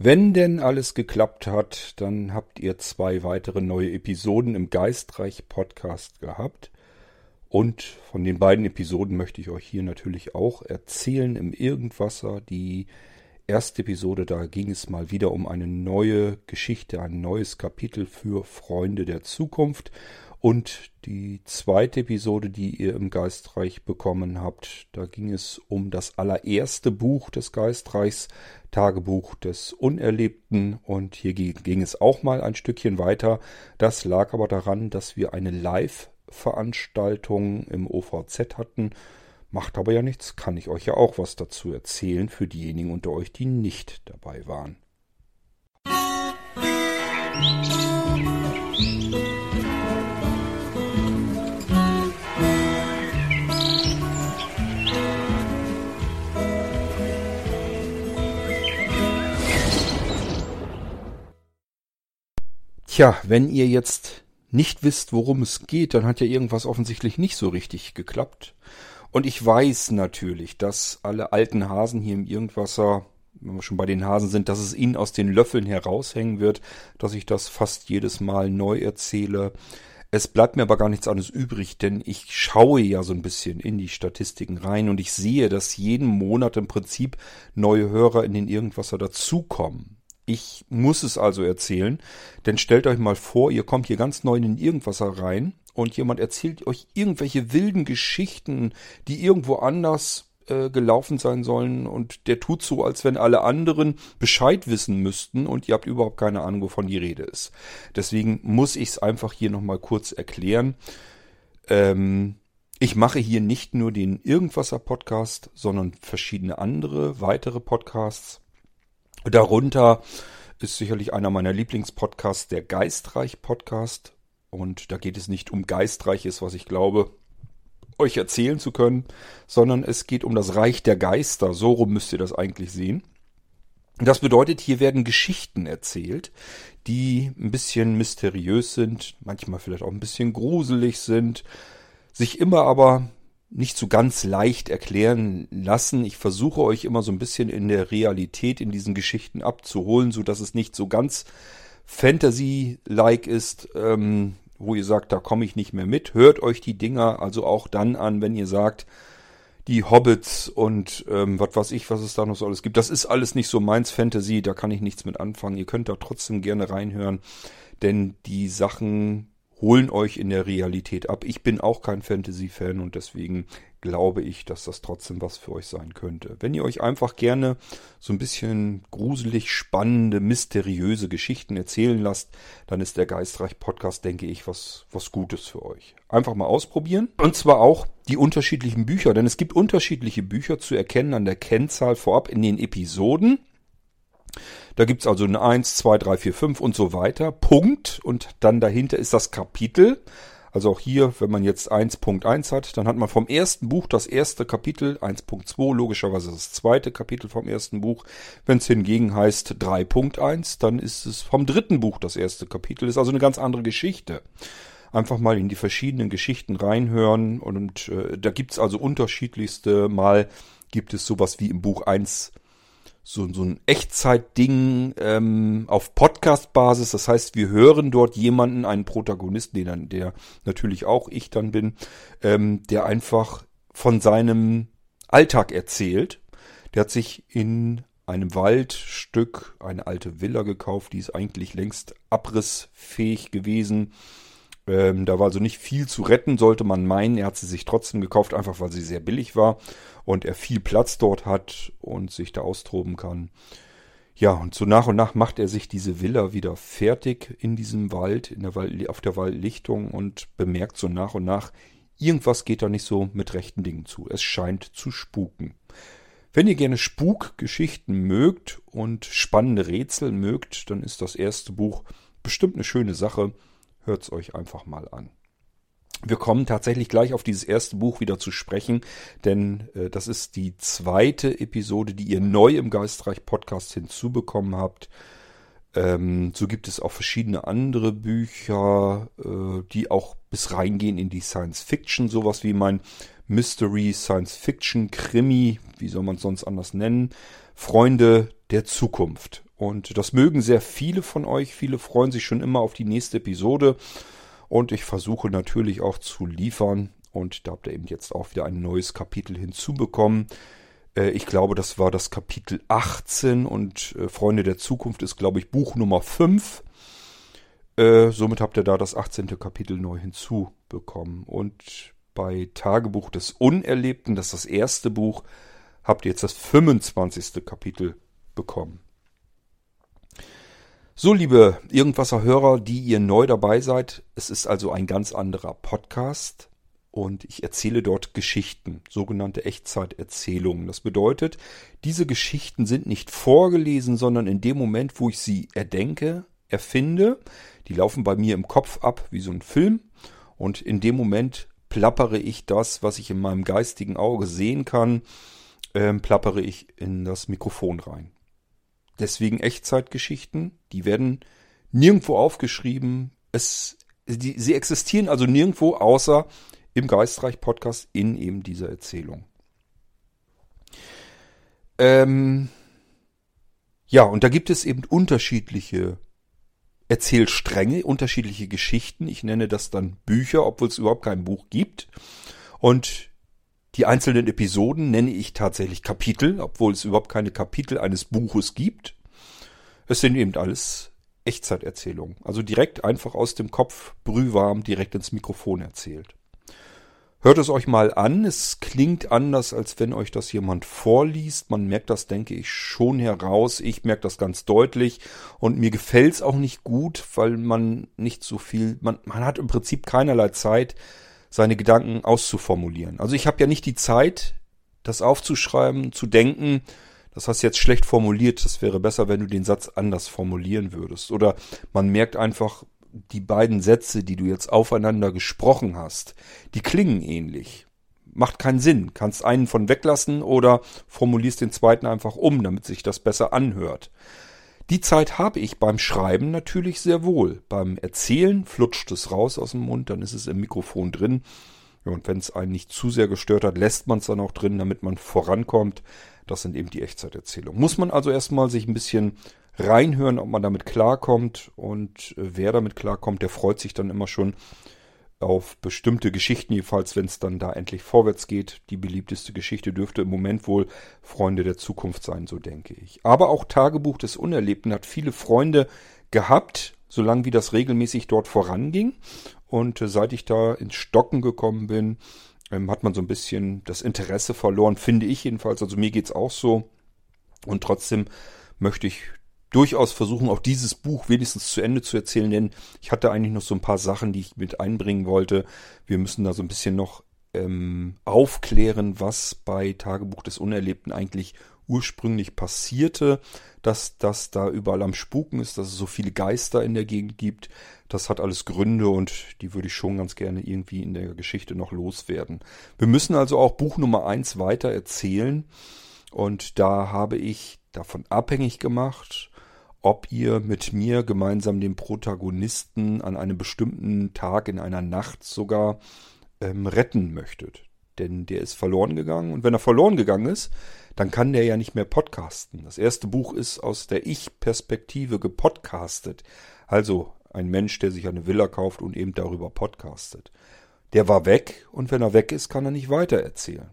Wenn denn alles geklappt hat, dann habt ihr zwei weitere neue Episoden im Geistreich Podcast gehabt. Und von den beiden Episoden möchte ich euch hier natürlich auch erzählen im Irgendwasser. Die erste Episode, da ging es mal wieder um eine neue Geschichte, ein neues Kapitel für Freunde der Zukunft. Und die zweite Episode, die ihr im Geistreich bekommen habt, da ging es um das allererste Buch des Geistreichs, Tagebuch des Unerlebten. Und hier ging es auch mal ein Stückchen weiter. Das lag aber daran, dass wir eine Live-Veranstaltung im OVZ hatten. Macht aber ja nichts, kann ich euch ja auch was dazu erzählen für diejenigen unter euch, die nicht dabei waren. Musik Tja, wenn ihr jetzt nicht wisst, worum es geht, dann hat ja irgendwas offensichtlich nicht so richtig geklappt. Und ich weiß natürlich, dass alle alten Hasen hier im Irgendwasser, wenn wir schon bei den Hasen sind, dass es ihnen aus den Löffeln heraushängen wird, dass ich das fast jedes Mal neu erzähle. Es bleibt mir aber gar nichts anderes übrig, denn ich schaue ja so ein bisschen in die Statistiken rein und ich sehe, dass jeden Monat im Prinzip neue Hörer in den Irgendwasser dazukommen. Ich muss es also erzählen, denn stellt euch mal vor, ihr kommt hier ganz neu in irgendwas rein und jemand erzählt euch irgendwelche wilden Geschichten, die irgendwo anders äh, gelaufen sein sollen und der tut so, als wenn alle anderen Bescheid wissen müssten und ihr habt überhaupt keine Ahnung, wovon die Rede ist. Deswegen muss ich es einfach hier nochmal kurz erklären. Ähm, ich mache hier nicht nur den Irgendwasser Podcast, sondern verschiedene andere weitere Podcasts. Darunter ist sicherlich einer meiner Lieblingspodcasts, der Geistreich-Podcast. Und da geht es nicht um Geistreiches, was ich glaube, euch erzählen zu können, sondern es geht um das Reich der Geister. So rum müsst ihr das eigentlich sehen. Das bedeutet, hier werden Geschichten erzählt, die ein bisschen mysteriös sind, manchmal vielleicht auch ein bisschen gruselig sind, sich immer aber nicht so ganz leicht erklären lassen. Ich versuche euch immer so ein bisschen in der Realität in diesen Geschichten abzuholen, so dass es nicht so ganz Fantasy-like ist, ähm, wo ihr sagt, da komme ich nicht mehr mit. Hört euch die Dinger also auch dann an, wenn ihr sagt, die Hobbits und ähm, was weiß ich, was es da noch so alles gibt. Das ist alles nicht so meins Fantasy, da kann ich nichts mit anfangen. Ihr könnt da trotzdem gerne reinhören, denn die Sachen holen euch in der Realität ab. Ich bin auch kein Fantasy-Fan und deswegen glaube ich, dass das trotzdem was für euch sein könnte. Wenn ihr euch einfach gerne so ein bisschen gruselig spannende, mysteriöse Geschichten erzählen lasst, dann ist der Geistreich Podcast, denke ich, was, was Gutes für euch. Einfach mal ausprobieren. Und zwar auch die unterschiedlichen Bücher, denn es gibt unterschiedliche Bücher zu erkennen an der Kennzahl vorab in den Episoden. Da gibt's also eine 1, 2, 3, 4, 5 und so weiter. Punkt. Und dann dahinter ist das Kapitel. Also auch hier, wenn man jetzt 1.1 hat, dann hat man vom ersten Buch das erste Kapitel, 1.2 logischerweise das zweite Kapitel vom ersten Buch. Wenn es hingegen heißt 3.1, dann ist es vom dritten Buch das erste Kapitel. Ist also eine ganz andere Geschichte. Einfach mal in die verschiedenen Geschichten reinhören und äh, da gibt's also unterschiedlichste. Mal gibt es sowas wie im Buch 1 so, so ein Echtzeitding ähm, auf Podcast-Basis. Das heißt, wir hören dort jemanden, einen Protagonisten, den dann, der natürlich auch ich dann bin, ähm, der einfach von seinem Alltag erzählt. Der hat sich in einem Waldstück eine alte Villa gekauft, die ist eigentlich längst abrissfähig gewesen. Ähm, da war also nicht viel zu retten, sollte man meinen. Er hat sie sich trotzdem gekauft, einfach weil sie sehr billig war und er viel Platz dort hat und sich da austoben kann. Ja, und so nach und nach macht er sich diese Villa wieder fertig in diesem Wald, in der Wald, auf der Waldlichtung und bemerkt so nach und nach, irgendwas geht da nicht so mit rechten Dingen zu. Es scheint zu spuken. Wenn ihr gerne Spukgeschichten mögt und spannende Rätsel mögt, dann ist das erste Buch bestimmt eine schöne Sache. Hört's euch einfach mal an. Wir kommen tatsächlich gleich auf dieses erste Buch wieder zu sprechen, denn äh, das ist die zweite Episode, die ihr neu im Geistreich Podcast hinzubekommen habt. Ähm, so gibt es auch verschiedene andere Bücher, äh, die auch bis reingehen in die Science Fiction, sowas wie mein Mystery, Science Fiction, Krimi, wie soll man es sonst anders nennen, Freunde der Zukunft. Und das mögen sehr viele von euch. Viele freuen sich schon immer auf die nächste Episode. Und ich versuche natürlich auch zu liefern. Und da habt ihr eben jetzt auch wieder ein neues Kapitel hinzubekommen. Äh, ich glaube, das war das Kapitel 18 und äh, Freunde der Zukunft ist, glaube ich, Buch Nummer 5. Äh, somit habt ihr da das 18. Kapitel neu hinzubekommen. Und bei Tagebuch des Unerlebten, das ist das erste Buch, habt ihr jetzt das 25. Kapitel bekommen. So, liebe Irgendwasser Hörer, die ihr neu dabei seid, es ist also ein ganz anderer Podcast und ich erzähle dort Geschichten, sogenannte Echtzeiterzählungen. Das bedeutet, diese Geschichten sind nicht vorgelesen, sondern in dem Moment, wo ich sie erdenke, erfinde, die laufen bei mir im Kopf ab wie so ein Film und in dem Moment plappere ich das, was ich in meinem geistigen Auge sehen kann, ähm, plappere ich in das Mikrofon rein. Deswegen Echtzeitgeschichten, die werden nirgendwo aufgeschrieben. Es, die, sie existieren also nirgendwo außer im Geistreich Podcast in eben dieser Erzählung. Ähm, ja, und da gibt es eben unterschiedliche Erzählstränge, unterschiedliche Geschichten. Ich nenne das dann Bücher, obwohl es überhaupt kein Buch gibt. Und die einzelnen Episoden nenne ich tatsächlich Kapitel, obwohl es überhaupt keine Kapitel eines Buches gibt. Es sind eben alles Echtzeiterzählungen. Also direkt einfach aus dem Kopf, brühwarm, direkt ins Mikrofon erzählt. Hört es euch mal an. Es klingt anders, als wenn euch das jemand vorliest. Man merkt das, denke ich, schon heraus. Ich merke das ganz deutlich. Und mir gefällt es auch nicht gut, weil man nicht so viel, man, man hat im Prinzip keinerlei Zeit, seine Gedanken auszuformulieren. Also ich habe ja nicht die Zeit, das aufzuschreiben, zu denken, das hast du jetzt schlecht formuliert, das wäre besser, wenn du den Satz anders formulieren würdest. Oder man merkt einfach, die beiden Sätze, die du jetzt aufeinander gesprochen hast, die klingen ähnlich. Macht keinen Sinn. Kannst einen von weglassen oder formulierst den zweiten einfach um, damit sich das besser anhört. Die Zeit habe ich beim Schreiben natürlich sehr wohl. Beim Erzählen flutscht es raus aus dem Mund, dann ist es im Mikrofon drin. Und wenn es einen nicht zu sehr gestört hat, lässt man es dann auch drin, damit man vorankommt. Das sind eben die Echtzeiterzählungen. Muss man also erstmal sich ein bisschen reinhören, ob man damit klarkommt. Und äh, wer damit klarkommt, der freut sich dann immer schon auf bestimmte Geschichten, jedenfalls wenn es dann da endlich vorwärts geht. Die beliebteste Geschichte dürfte im Moment wohl Freunde der Zukunft sein, so denke ich. Aber auch Tagebuch des Unerlebten hat viele Freunde gehabt, solange wie das regelmäßig dort voranging. Und äh, seit ich da ins Stocken gekommen bin, ähm, hat man so ein bisschen das Interesse verloren, finde ich jedenfalls. Also mir geht's auch so. Und trotzdem möchte ich durchaus versuchen, auch dieses Buch wenigstens zu Ende zu erzählen, denn ich hatte eigentlich noch so ein paar Sachen, die ich mit einbringen wollte. Wir müssen da so ein bisschen noch ähm, aufklären, was bei Tagebuch des Unerlebten eigentlich ursprünglich passierte, dass das da überall am Spuken ist, dass es so viele Geister in der Gegend gibt. Das hat alles Gründe und die würde ich schon ganz gerne irgendwie in der Geschichte noch loswerden. Wir müssen also auch Buch Nummer eins weiter erzählen und da habe ich davon abhängig gemacht, ob ihr mit mir gemeinsam den Protagonisten an einem bestimmten Tag in einer Nacht sogar ähm, retten möchtet. Denn der ist verloren gegangen und wenn er verloren gegangen ist, dann kann der ja nicht mehr podcasten. Das erste Buch ist aus der Ich-Perspektive gepodcastet. Also ein Mensch, der sich eine Villa kauft und eben darüber podcastet. Der war weg und wenn er weg ist, kann er nicht weiter erzählen.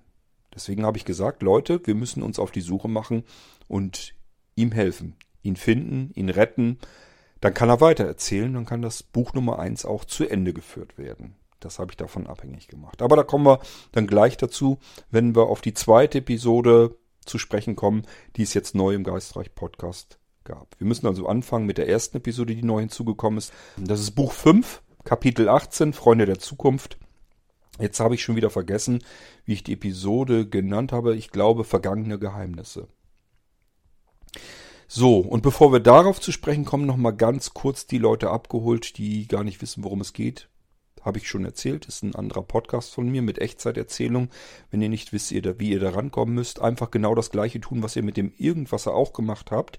Deswegen habe ich gesagt, Leute, wir müssen uns auf die Suche machen und ihm helfen ihn finden, ihn retten, dann kann er weitererzählen, dann kann das Buch Nummer eins auch zu Ende geführt werden. Das habe ich davon abhängig gemacht. Aber da kommen wir dann gleich dazu, wenn wir auf die zweite Episode zu sprechen kommen, die es jetzt neu im Geistreich Podcast gab. Wir müssen also anfangen mit der ersten Episode, die neu hinzugekommen ist. Das ist Buch 5, Kapitel 18, Freunde der Zukunft. Jetzt habe ich schon wieder vergessen, wie ich die Episode genannt habe. Ich glaube, vergangene Geheimnisse. So, und bevor wir darauf zu sprechen kommen, nochmal ganz kurz die Leute abgeholt, die gar nicht wissen, worum es geht. Habe ich schon erzählt, ist ein anderer Podcast von mir mit Echtzeiterzählung. Wenn ihr nicht wisst, wie ihr da rankommen müsst, einfach genau das gleiche tun, was ihr mit dem Irgendwasser auch gemacht habt.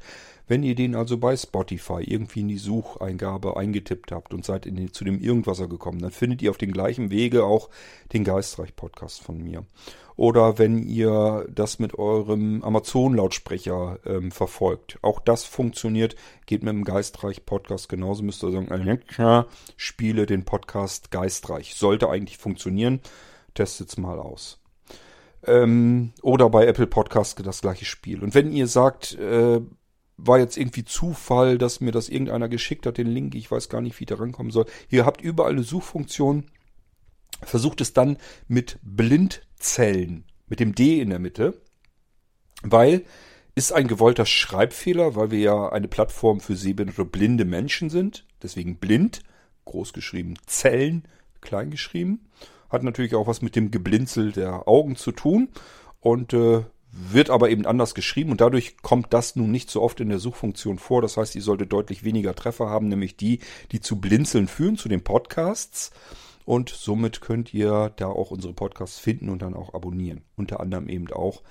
Wenn ihr den also bei Spotify irgendwie in die Sucheingabe eingetippt habt und seid in den, zu dem Irgendwasser gekommen, dann findet ihr auf dem gleichen Wege auch den Geistreich-Podcast von mir. Oder wenn ihr das mit eurem Amazon-Lautsprecher ähm, verfolgt. Auch das funktioniert, geht mit dem Geistreich-Podcast genauso. Müsst ihr sagen, Alexa, spiele den Podcast Geistreich. Sollte eigentlich funktionieren. Testet's mal aus. Ähm, oder bei Apple Podcast das gleiche Spiel. Und wenn ihr sagt, äh, war jetzt irgendwie Zufall, dass mir das irgendeiner geschickt hat, den Link, ich weiß gar nicht, wie ich da rankommen soll. Ihr habt überall eine Suchfunktion. Versucht es dann mit Blindzellen, mit dem D in der Mitte, weil ist ein gewollter Schreibfehler, weil wir ja eine Plattform für sehbehinderte blinde Menschen sind. Deswegen blind, groß geschrieben, Zellen, klein geschrieben. Hat natürlich auch was mit dem Geblinzel der Augen zu tun. Und äh, wird aber eben anders geschrieben und dadurch kommt das nun nicht so oft in der Suchfunktion vor. Das heißt, ihr solltet deutlich weniger Treffer haben, nämlich die, die zu Blinzeln führen, zu den Podcasts. Und somit könnt ihr da auch unsere Podcasts finden und dann auch abonnieren. Unter anderem eben auch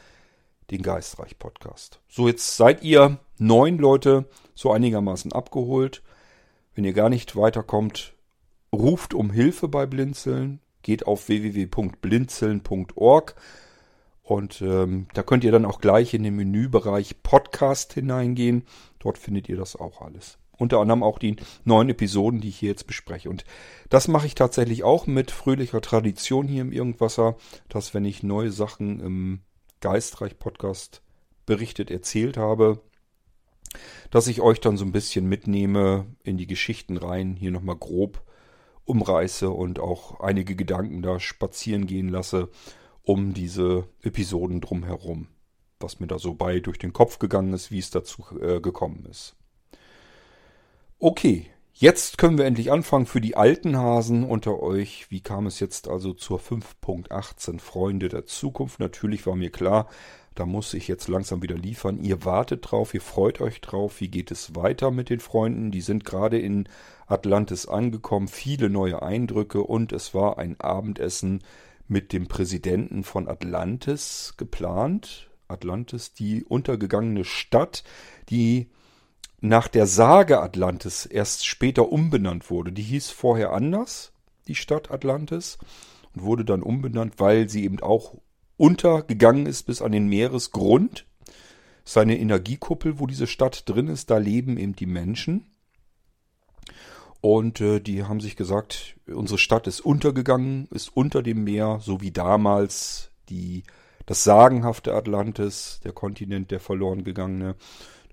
den Geistreich Podcast. So, jetzt seid ihr neun Leute so einigermaßen abgeholt. Wenn ihr gar nicht weiterkommt, ruft um Hilfe bei Blinzeln. Geht auf www.blinzeln.org und ähm, da könnt ihr dann auch gleich in den Menübereich Podcast hineingehen. Dort findet ihr das auch alles. Unter anderem auch die neuen Episoden, die ich hier jetzt bespreche. Und das mache ich tatsächlich auch mit fröhlicher Tradition hier im Irgendwasser, dass wenn ich neue Sachen im Geistreich-Podcast berichtet, erzählt habe, dass ich euch dann so ein bisschen mitnehme in die Geschichten rein, hier nochmal grob umreiße und auch einige Gedanken da spazieren gehen lasse um diese Episoden drumherum. Was mir da so bei durch den Kopf gegangen ist, wie es dazu äh, gekommen ist. Okay, jetzt können wir endlich anfangen für die alten Hasen unter euch. Wie kam es jetzt also zur 5.18 Freunde der Zukunft? Natürlich war mir klar, da muss ich jetzt langsam wieder liefern. Ihr wartet drauf, ihr freut euch drauf. Wie geht es weiter mit den Freunden? Die sind gerade in Atlantis angekommen, viele neue Eindrücke und es war ein Abendessen mit dem Präsidenten von Atlantis geplant. Atlantis, die untergegangene Stadt, die nach der Sage Atlantis erst später umbenannt wurde. Die hieß vorher anders, die Stadt Atlantis, und wurde dann umbenannt, weil sie eben auch untergegangen ist bis an den Meeresgrund. Seine Energiekuppel, wo diese Stadt drin ist, da leben eben die Menschen. Und äh, die haben sich gesagt, unsere Stadt ist untergegangen, ist unter dem Meer, so wie damals die, das sagenhafte Atlantis, der Kontinent, der verloren gegangene.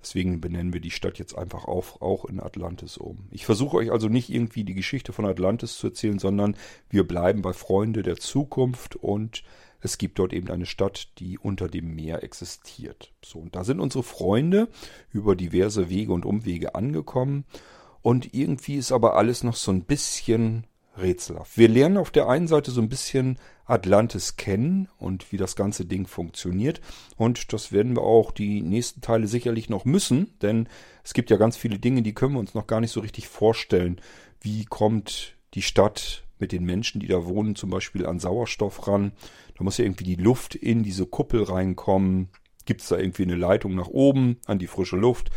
Deswegen benennen wir die Stadt jetzt einfach auch, auch in Atlantis um. Ich versuche euch also nicht irgendwie die Geschichte von Atlantis zu erzählen, sondern wir bleiben bei Freunde der Zukunft und es gibt dort eben eine Stadt, die unter dem Meer existiert. So, und da sind unsere Freunde über diverse Wege und Umwege angekommen und irgendwie ist aber alles noch so ein bisschen rätselhaft. Wir lernen auf der einen Seite so ein bisschen Atlantis kennen und wie das ganze Ding funktioniert. Und das werden wir auch die nächsten Teile sicherlich noch müssen, denn es gibt ja ganz viele Dinge, die können wir uns noch gar nicht so richtig vorstellen. Wie kommt die Stadt mit den Menschen, die da wohnen, zum Beispiel an Sauerstoff ran? Da muss ja irgendwie die Luft in diese Kuppel reinkommen. Gibt es da irgendwie eine Leitung nach oben an die frische Luft?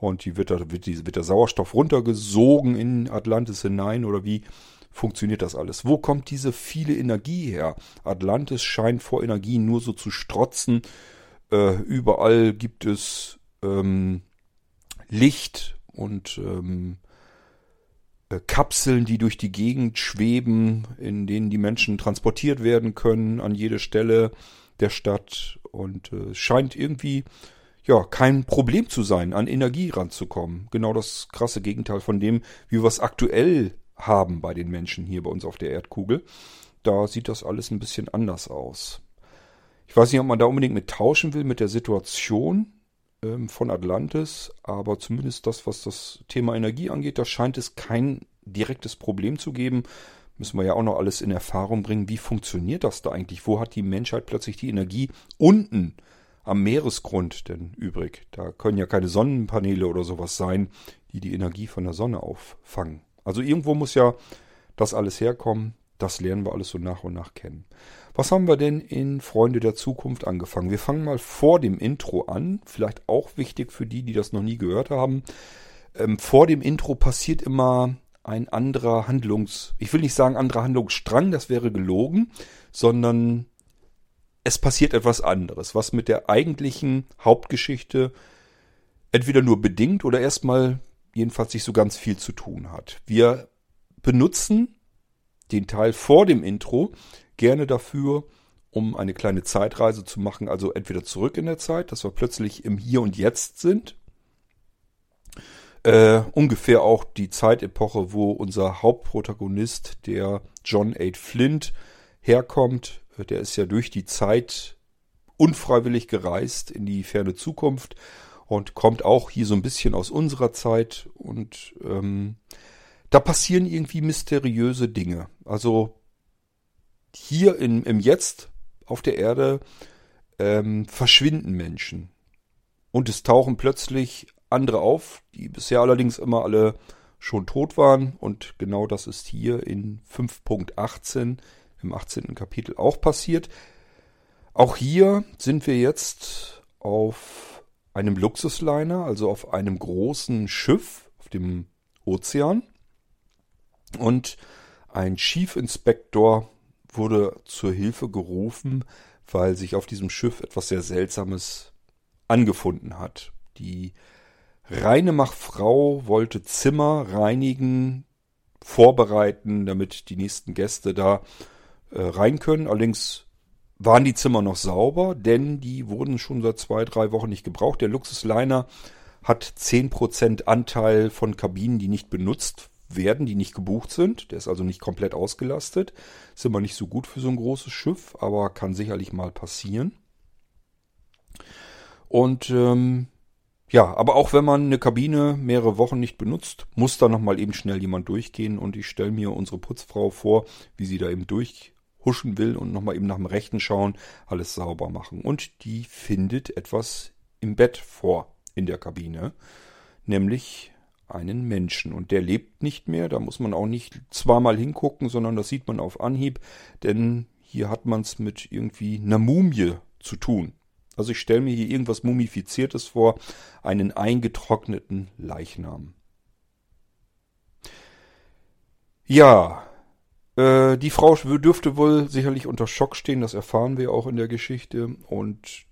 Und die wird, da, wird, die, wird der Sauerstoff runtergesogen in Atlantis hinein oder wie funktioniert das alles? Wo kommt diese viele Energie her? Atlantis scheint vor Energie nur so zu strotzen. Äh, überall gibt es ähm, Licht und ähm, äh, Kapseln, die durch die Gegend schweben, in denen die Menschen transportiert werden können an jede Stelle der Stadt. Und äh, es scheint irgendwie ja, kein Problem zu sein, an Energie ranzukommen. Genau das krasse Gegenteil von dem, wie wir es aktuell haben bei den Menschen hier bei uns auf der Erdkugel. Da sieht das alles ein bisschen anders aus. Ich weiß nicht, ob man da unbedingt mit tauschen will, mit der Situation ähm, von Atlantis, aber zumindest das, was das Thema Energie angeht, da scheint es kein direktes Problem zu geben. Müssen wir ja auch noch alles in Erfahrung bringen. Wie funktioniert das da eigentlich? Wo hat die Menschheit plötzlich die Energie unten? Am Meeresgrund denn übrig? Da können ja keine Sonnenpaneele oder sowas sein, die die Energie von der Sonne auffangen. Also irgendwo muss ja das alles herkommen. das lernen wir alles so nach und nach kennen. Was haben wir denn in Freunde der Zukunft angefangen? Wir fangen mal vor dem Intro an. Vielleicht auch wichtig für die, die das noch nie gehört haben. Ähm, vor dem Intro passiert immer ein anderer Handlungs... Ich will nicht sagen anderer Handlungsstrang, das wäre gelogen, sondern es passiert etwas anderes, was mit der eigentlichen Hauptgeschichte entweder nur bedingt oder erstmal jedenfalls nicht so ganz viel zu tun hat. Wir benutzen den Teil vor dem Intro gerne dafür, um eine kleine Zeitreise zu machen, also entweder zurück in der Zeit, dass wir plötzlich im Hier und Jetzt sind. Äh, ungefähr auch die Zeitepoche, wo unser Hauptprotagonist, der John 8 Flint, herkommt. Der ist ja durch die Zeit unfreiwillig gereist in die ferne Zukunft und kommt auch hier so ein bisschen aus unserer Zeit und ähm, da passieren irgendwie mysteriöse Dinge. Also hier in, im Jetzt auf der Erde ähm, verschwinden Menschen. Und es tauchen plötzlich andere auf, die bisher allerdings immer alle schon tot waren. Und genau das ist hier in 5.18 im 18. Kapitel auch passiert. Auch hier sind wir jetzt auf einem Luxusliner, also auf einem großen Schiff auf dem Ozean. Und ein Chief Inspector wurde zur Hilfe gerufen, weil sich auf diesem Schiff etwas sehr Seltsames angefunden hat. Die Reinemachfrau wollte Zimmer reinigen, vorbereiten, damit die nächsten Gäste da äh, rein können. Allerdings waren die Zimmer noch sauber, denn die wurden schon seit zwei, drei Wochen nicht gebraucht. Der Luxusliner hat zehn Prozent Anteil von Kabinen, die nicht benutzt werden, die nicht gebucht sind. Der ist also nicht komplett ausgelastet. Ist immer nicht so gut für so ein großes Schiff, aber kann sicherlich mal passieren. Und ähm, ja, aber auch wenn man eine Kabine mehrere Wochen nicht benutzt, muss da nochmal eben schnell jemand durchgehen. Und ich stelle mir unsere Putzfrau vor, wie sie da eben durchhuschen will und nochmal eben nach dem Rechten schauen, alles sauber machen. Und die findet etwas im Bett vor in der Kabine, nämlich einen Menschen. Und der lebt nicht mehr. Da muss man auch nicht zweimal hingucken, sondern das sieht man auf Anhieb. Denn hier hat man es mit irgendwie einer Mumie zu tun. Also ich stelle mir hier irgendwas Mumifiziertes vor, einen eingetrockneten Leichnam. Ja, äh, die Frau dürfte wohl sicherlich unter Schock stehen, das erfahren wir auch in der Geschichte. Und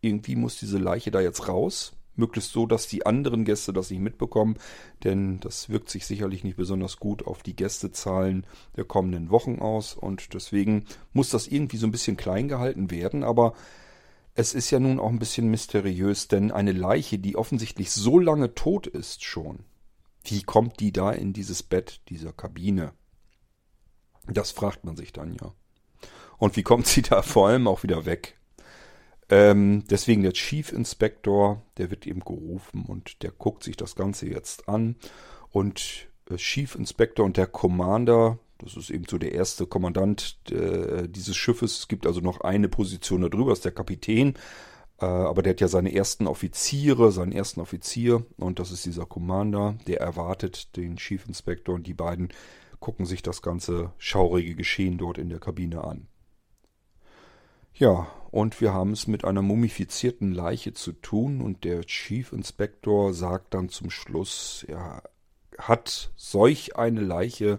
irgendwie muss diese Leiche da jetzt raus möglichst so, dass die anderen Gäste das nicht mitbekommen, denn das wirkt sich sicherlich nicht besonders gut auf die Gästezahlen der kommenden Wochen aus und deswegen muss das irgendwie so ein bisschen klein gehalten werden, aber es ist ja nun auch ein bisschen mysteriös, denn eine Leiche, die offensichtlich so lange tot ist schon, wie kommt die da in dieses Bett dieser Kabine? Das fragt man sich dann ja. Und wie kommt sie da vor allem auch wieder weg? Ähm, deswegen der Chief Inspector, der wird eben gerufen und der guckt sich das Ganze jetzt an. Und äh, Chief Inspector und der Commander, das ist eben so der erste Kommandant äh, dieses Schiffes. Es gibt also noch eine Position darüber, ist der Kapitän. Äh, aber der hat ja seine ersten Offiziere, seinen ersten Offizier und das ist dieser Commander, der erwartet den Chief Inspector und die beiden gucken sich das ganze schaurige Geschehen dort in der Kabine an. Ja, und wir haben es mit einer mumifizierten Leiche zu tun und der Chief Inspector sagt dann zum Schluss, er hat solch eine Leiche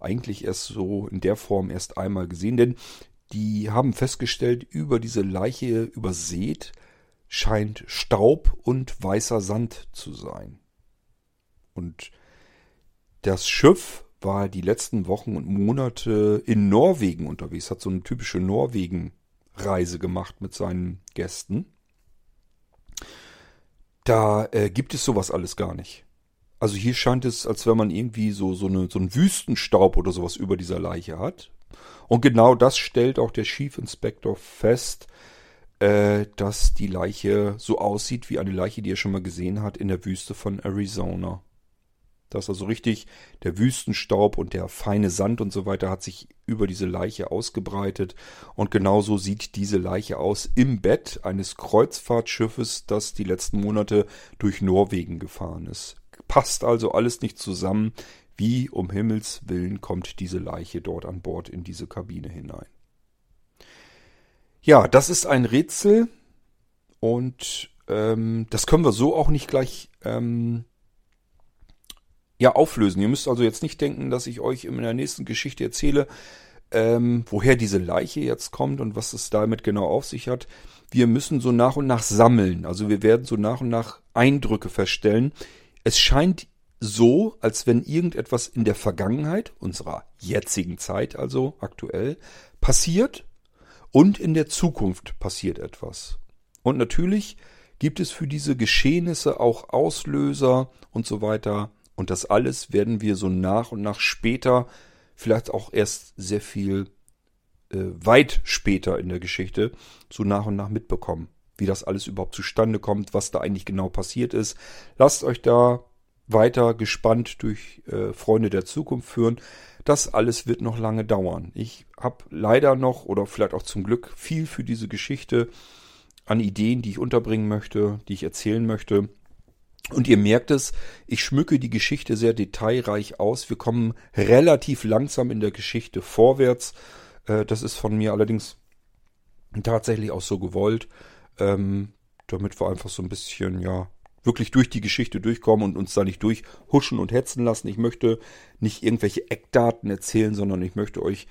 eigentlich erst so in der Form erst einmal gesehen, denn die haben festgestellt, über diese Leiche übersät scheint Staub und weißer Sand zu sein. Und das Schiff war die letzten Wochen und Monate in Norwegen unterwegs, hat so eine typische Norwegen Reise gemacht mit seinen Gästen. Da äh, gibt es sowas alles gar nicht. Also hier scheint es, als wenn man irgendwie so, so, eine, so einen Wüstenstaub oder sowas über dieser Leiche hat. Und genau das stellt auch der Chief Inspector fest, äh, dass die Leiche so aussieht wie eine Leiche, die er schon mal gesehen hat in der Wüste von Arizona. Da ist also richtig der Wüstenstaub und der feine Sand und so weiter hat sich über diese Leiche ausgebreitet. Und genauso sieht diese Leiche aus im Bett eines Kreuzfahrtschiffes, das die letzten Monate durch Norwegen gefahren ist. passt also alles nicht zusammen. Wie um Himmels willen kommt diese Leiche dort an Bord in diese Kabine hinein? Ja, das ist ein Rätsel und ähm, das können wir so auch nicht gleich ähm, ja auflösen. Ihr müsst also jetzt nicht denken, dass ich euch in der nächsten Geschichte erzähle, ähm, woher diese Leiche jetzt kommt und was es damit genau auf sich hat. Wir müssen so nach und nach sammeln. Also wir werden so nach und nach Eindrücke feststellen. Es scheint so, als wenn irgendetwas in der Vergangenheit, unserer jetzigen Zeit also aktuell, passiert und in der Zukunft passiert etwas. Und natürlich gibt es für diese Geschehnisse auch Auslöser und so weiter. Und das alles werden wir so nach und nach später, vielleicht auch erst sehr viel äh, weit später in der Geschichte, so nach und nach mitbekommen. Wie das alles überhaupt zustande kommt, was da eigentlich genau passiert ist. Lasst euch da weiter gespannt durch äh, Freunde der Zukunft führen. Das alles wird noch lange dauern. Ich habe leider noch oder vielleicht auch zum Glück viel für diese Geschichte an Ideen, die ich unterbringen möchte, die ich erzählen möchte. Und ihr merkt es, ich schmücke die Geschichte sehr detailreich aus. Wir kommen relativ langsam in der Geschichte vorwärts. Äh, das ist von mir allerdings tatsächlich auch so gewollt, ähm, damit wir einfach so ein bisschen, ja, wirklich durch die Geschichte durchkommen und uns da nicht durchhuschen und hetzen lassen. Ich möchte nicht irgendwelche Eckdaten erzählen, sondern ich möchte euch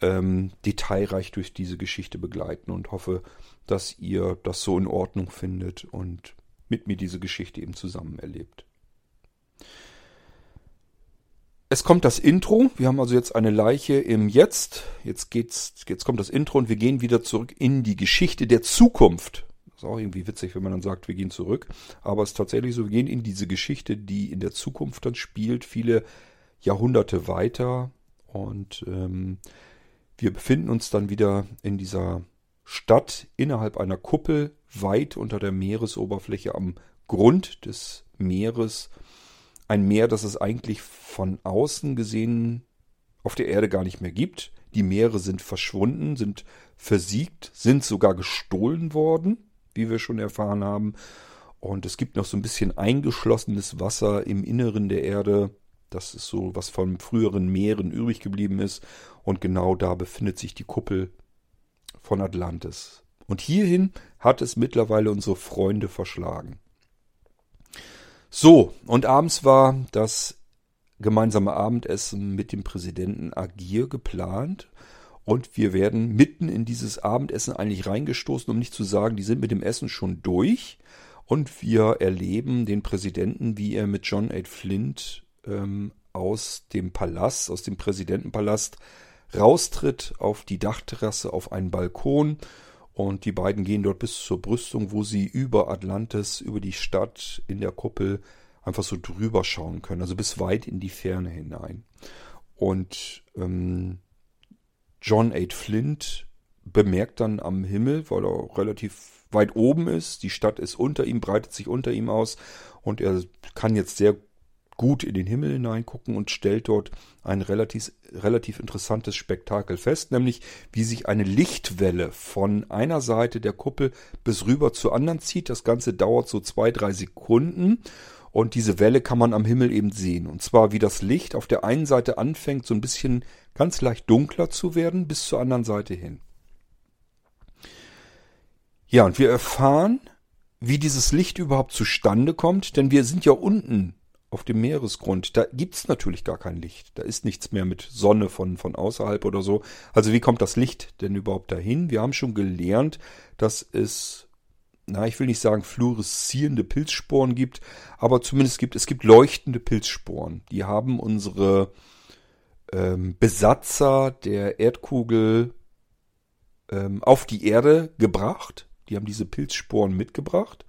ähm, detailreich durch diese Geschichte begleiten und hoffe, dass ihr das so in Ordnung findet und mit mir diese Geschichte eben zusammen erlebt. Es kommt das Intro. Wir haben also jetzt eine Leiche im Jetzt. Jetzt geht's, jetzt kommt das Intro und wir gehen wieder zurück in die Geschichte der Zukunft. Das ist auch irgendwie witzig, wenn man dann sagt, wir gehen zurück. Aber es ist tatsächlich so, wir gehen in diese Geschichte, die in der Zukunft dann spielt, viele Jahrhunderte weiter. Und ähm, wir befinden uns dann wieder in dieser Stadt innerhalb einer Kuppel weit unter der Meeresoberfläche am Grund des Meeres. Ein Meer, das es eigentlich von außen gesehen auf der Erde gar nicht mehr gibt. Die Meere sind verschwunden, sind versiegt, sind sogar gestohlen worden, wie wir schon erfahren haben. Und es gibt noch so ein bisschen eingeschlossenes Wasser im Inneren der Erde. Das ist so, was von früheren Meeren übrig geblieben ist. Und genau da befindet sich die Kuppel von Atlantis. Und hierhin hat es mittlerweile unsere Freunde verschlagen. So, und abends war das gemeinsame Abendessen mit dem Präsidenten Agir geplant. Und wir werden mitten in dieses Abendessen eigentlich reingestoßen, um nicht zu sagen, die sind mit dem Essen schon durch. Und wir erleben den Präsidenten, wie er mit John A. Flint ähm, aus dem Palast, aus dem Präsidentenpalast raustritt auf die Dachterrasse auf einen Balkon und die beiden gehen dort bis zur Brüstung, wo sie über Atlantis, über die Stadt in der Kuppel einfach so drüber schauen können, also bis weit in die Ferne hinein. Und ähm, John A. Flint bemerkt dann am Himmel, weil er relativ weit oben ist, die Stadt ist unter ihm, breitet sich unter ihm aus und er kann jetzt sehr gut in den Himmel hineingucken und stellt dort ein relativ, relativ interessantes Spektakel fest, nämlich wie sich eine Lichtwelle von einer Seite der Kuppel bis rüber zur anderen zieht. Das Ganze dauert so zwei, drei Sekunden und diese Welle kann man am Himmel eben sehen. Und zwar wie das Licht auf der einen Seite anfängt so ein bisschen ganz leicht dunkler zu werden bis zur anderen Seite hin. Ja, und wir erfahren, wie dieses Licht überhaupt zustande kommt, denn wir sind ja unten auf dem Meeresgrund, da gibt's natürlich gar kein Licht. Da ist nichts mehr mit Sonne von, von außerhalb oder so. Also wie kommt das Licht denn überhaupt dahin? Wir haben schon gelernt, dass es, na, ich will nicht sagen fluoreszierende Pilzsporen gibt, aber zumindest gibt es gibt leuchtende Pilzsporen. Die haben unsere ähm, Besatzer der Erdkugel ähm, auf die Erde gebracht. Die haben diese Pilzsporen mitgebracht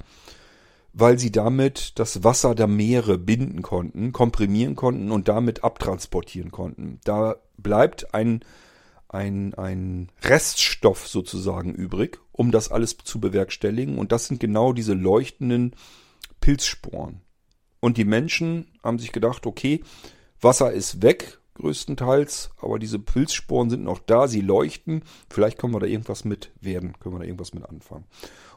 weil sie damit das Wasser der Meere binden konnten, komprimieren konnten und damit abtransportieren konnten. Da bleibt ein, ein, ein Reststoff sozusagen übrig, um das alles zu bewerkstelligen. Und das sind genau diese leuchtenden Pilzsporen. Und die Menschen haben sich gedacht, okay, Wasser ist weg, größtenteils, aber diese Pilzsporen sind noch da, sie leuchten. Vielleicht können wir da irgendwas mit werden, können wir da irgendwas mit anfangen.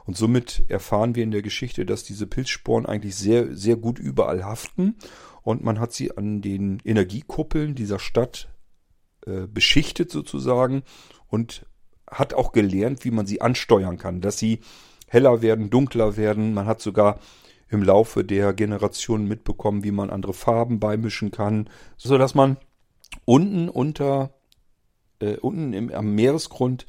Und somit erfahren wir in der Geschichte, dass diese Pilzsporen eigentlich sehr, sehr gut überall haften und man hat sie an den Energiekuppeln dieser Stadt äh, beschichtet sozusagen und hat auch gelernt, wie man sie ansteuern kann, dass sie heller werden, dunkler werden. Man hat sogar im Laufe der Generationen mitbekommen, wie man andere Farben beimischen kann, so dass man unten unter äh, unten im, am Meeresgrund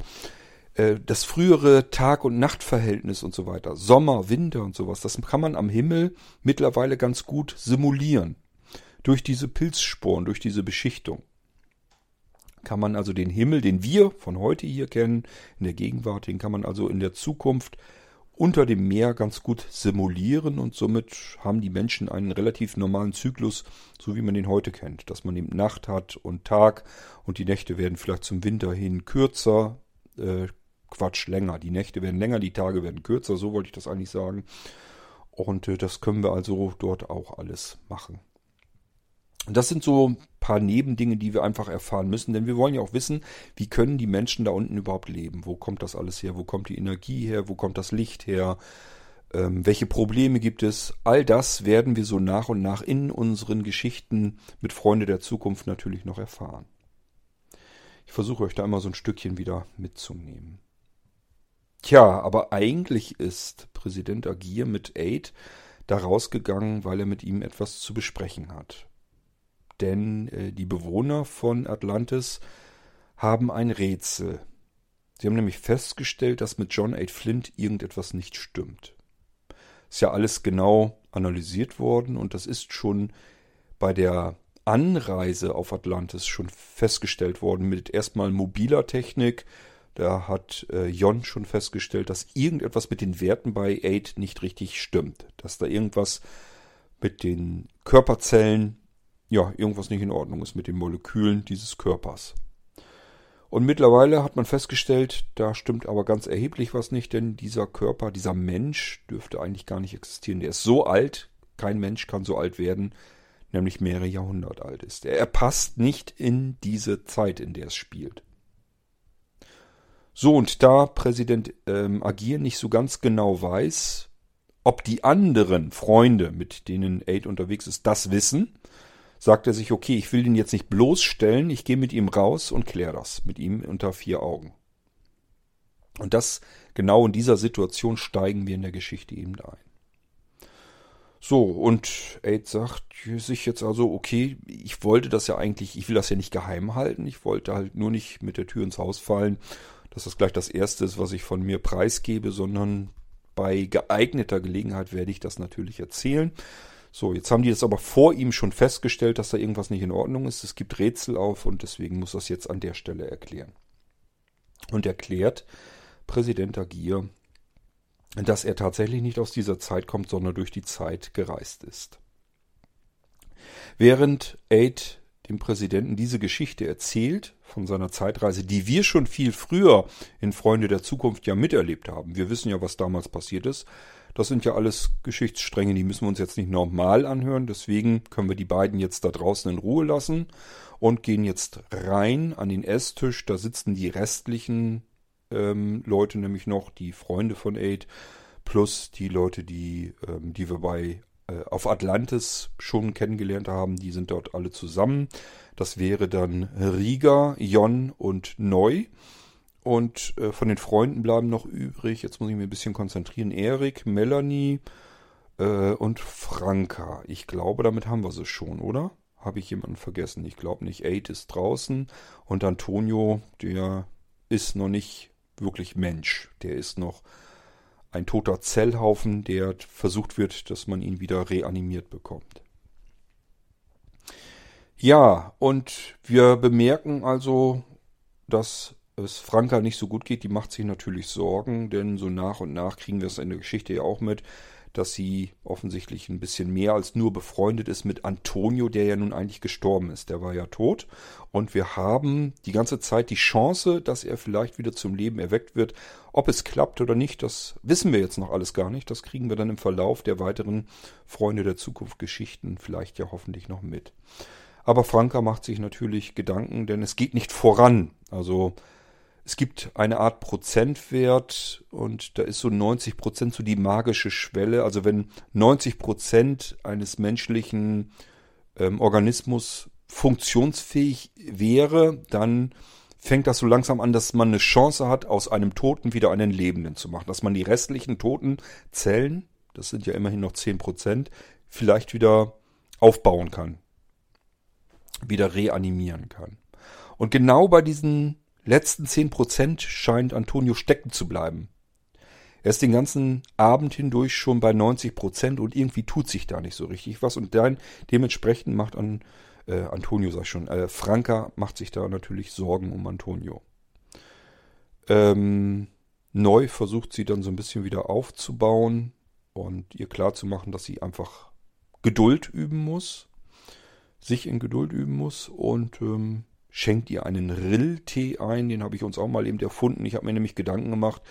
äh, das frühere Tag- und Nachtverhältnis und so weiter, Sommer, Winter und sowas, das kann man am Himmel mittlerweile ganz gut simulieren. Durch diese Pilzsporen, durch diese Beschichtung. Kann man also den Himmel, den wir von heute hier kennen, in der Gegenwart, den kann man also in der Zukunft unter dem Meer ganz gut simulieren und somit haben die Menschen einen relativ normalen Zyklus, so wie man den heute kennt, dass man eben Nacht hat und Tag und die Nächte werden vielleicht zum Winter hin kürzer, äh, Quatsch, länger. Die Nächte werden länger, die Tage werden kürzer, so wollte ich das eigentlich sagen. Und äh, das können wir also dort auch alles machen. Das sind so ein paar Nebendinge, die wir einfach erfahren müssen, denn wir wollen ja auch wissen, wie können die Menschen da unten überhaupt leben? Wo kommt das alles her? Wo kommt die Energie her? Wo kommt das Licht her? Ähm, welche Probleme gibt es? All das werden wir so nach und nach in unseren Geschichten mit Freunde der Zukunft natürlich noch erfahren. Ich versuche euch da immer so ein Stückchen wieder mitzunehmen. Tja, aber eigentlich ist Präsident Agir mit Aid da rausgegangen, weil er mit ihm etwas zu besprechen hat denn äh, die Bewohner von Atlantis haben ein Rätsel. Sie haben nämlich festgestellt, dass mit John 8 Flint irgendetwas nicht stimmt. Ist ja alles genau analysiert worden und das ist schon bei der Anreise auf Atlantis schon festgestellt worden mit erstmal mobiler Technik. Da hat äh, Jon schon festgestellt, dass irgendetwas mit den Werten bei 8 nicht richtig stimmt. Dass da irgendwas mit den Körperzellen ja, irgendwas nicht in Ordnung ist mit den Molekülen dieses Körpers. Und mittlerweile hat man festgestellt, da stimmt aber ganz erheblich was nicht, denn dieser Körper, dieser Mensch dürfte eigentlich gar nicht existieren. Der ist so alt, kein Mensch kann so alt werden, nämlich mehrere Jahrhunderte alt ist. Er passt nicht in diese Zeit, in der es spielt. So, und da Präsident ähm, Agir nicht so ganz genau weiß, ob die anderen Freunde, mit denen Aid unterwegs ist, das wissen, sagt er sich, okay, ich will ihn jetzt nicht bloßstellen, ich gehe mit ihm raus und kläre das mit ihm unter vier Augen. Und das genau in dieser Situation steigen wir in der Geschichte eben ein. So, und Aid sagt sich jetzt also, okay, ich wollte das ja eigentlich, ich will das ja nicht geheim halten, ich wollte halt nur nicht mit der Tür ins Haus fallen, dass das gleich das Erste ist, was ich von mir preisgebe, sondern bei geeigneter Gelegenheit werde ich das natürlich erzählen. So, jetzt haben die das aber vor ihm schon festgestellt, dass da irgendwas nicht in Ordnung ist. Es gibt Rätsel auf und deswegen muss das jetzt an der Stelle erklären. Und erklärt Präsident Agir, dass er tatsächlich nicht aus dieser Zeit kommt, sondern durch die Zeit gereist ist. Während Aid dem Präsidenten diese Geschichte erzählt von seiner Zeitreise, die wir schon viel früher in Freunde der Zukunft ja miterlebt haben. Wir wissen ja, was damals passiert ist. Das sind ja alles Geschichtsstränge, die müssen wir uns jetzt nicht normal anhören. Deswegen können wir die beiden jetzt da draußen in Ruhe lassen und gehen jetzt rein an den Esstisch. Da sitzen die restlichen ähm, Leute nämlich noch, die Freunde von Aid, plus die Leute, die, ähm, die wir bei auf Atlantis schon kennengelernt haben. Die sind dort alle zusammen. Das wäre dann Riga, Jon und Neu. Und äh, von den Freunden bleiben noch übrig, jetzt muss ich mir ein bisschen konzentrieren, Erik, Melanie äh, und Franka. Ich glaube, damit haben wir sie schon, oder? Habe ich jemanden vergessen? Ich glaube nicht. Aid ist draußen und Antonio, der ist noch nicht wirklich Mensch. Der ist noch ein toter Zellhaufen, der versucht wird, dass man ihn wieder reanimiert bekommt. Ja, und wir bemerken also, dass es Franka nicht so gut geht, die macht sich natürlich Sorgen, denn so nach und nach kriegen wir es in der Geschichte ja auch mit, dass sie offensichtlich ein bisschen mehr als nur befreundet ist mit Antonio, der ja nun eigentlich gestorben ist. Der war ja tot. Und wir haben die ganze Zeit die Chance, dass er vielleicht wieder zum Leben erweckt wird. Ob es klappt oder nicht, das wissen wir jetzt noch alles gar nicht. Das kriegen wir dann im Verlauf der weiteren Freunde der Zukunft Geschichten vielleicht ja hoffentlich noch mit. Aber Franka macht sich natürlich Gedanken, denn es geht nicht voran. Also es gibt eine Art Prozentwert und da ist so 90 Prozent so die magische Schwelle. Also wenn 90 Prozent eines menschlichen ähm, Organismus funktionsfähig wäre, dann fängt das so langsam an, dass man eine Chance hat, aus einem Toten wieder einen Lebenden zu machen. Dass man die restlichen toten Zellen, das sind ja immerhin noch 10 Prozent, vielleicht wieder aufbauen kann. Wieder reanimieren kann. Und genau bei diesen letzten 10 Prozent scheint Antonio stecken zu bleiben. Er ist den ganzen Abend hindurch schon bei 90 Prozent und irgendwie tut sich da nicht so richtig was. Und dann dementsprechend macht an äh, Antonio, sag ich schon, äh, Franka macht sich da natürlich Sorgen um Antonio. Ähm, neu versucht sie dann so ein bisschen wieder aufzubauen und ihr klarzumachen, dass sie einfach Geduld üben muss, sich in Geduld üben muss und ähm, schenkt ihr einen Rilltee ein, den habe ich uns auch mal eben erfunden. Ich habe mir nämlich Gedanken gemacht,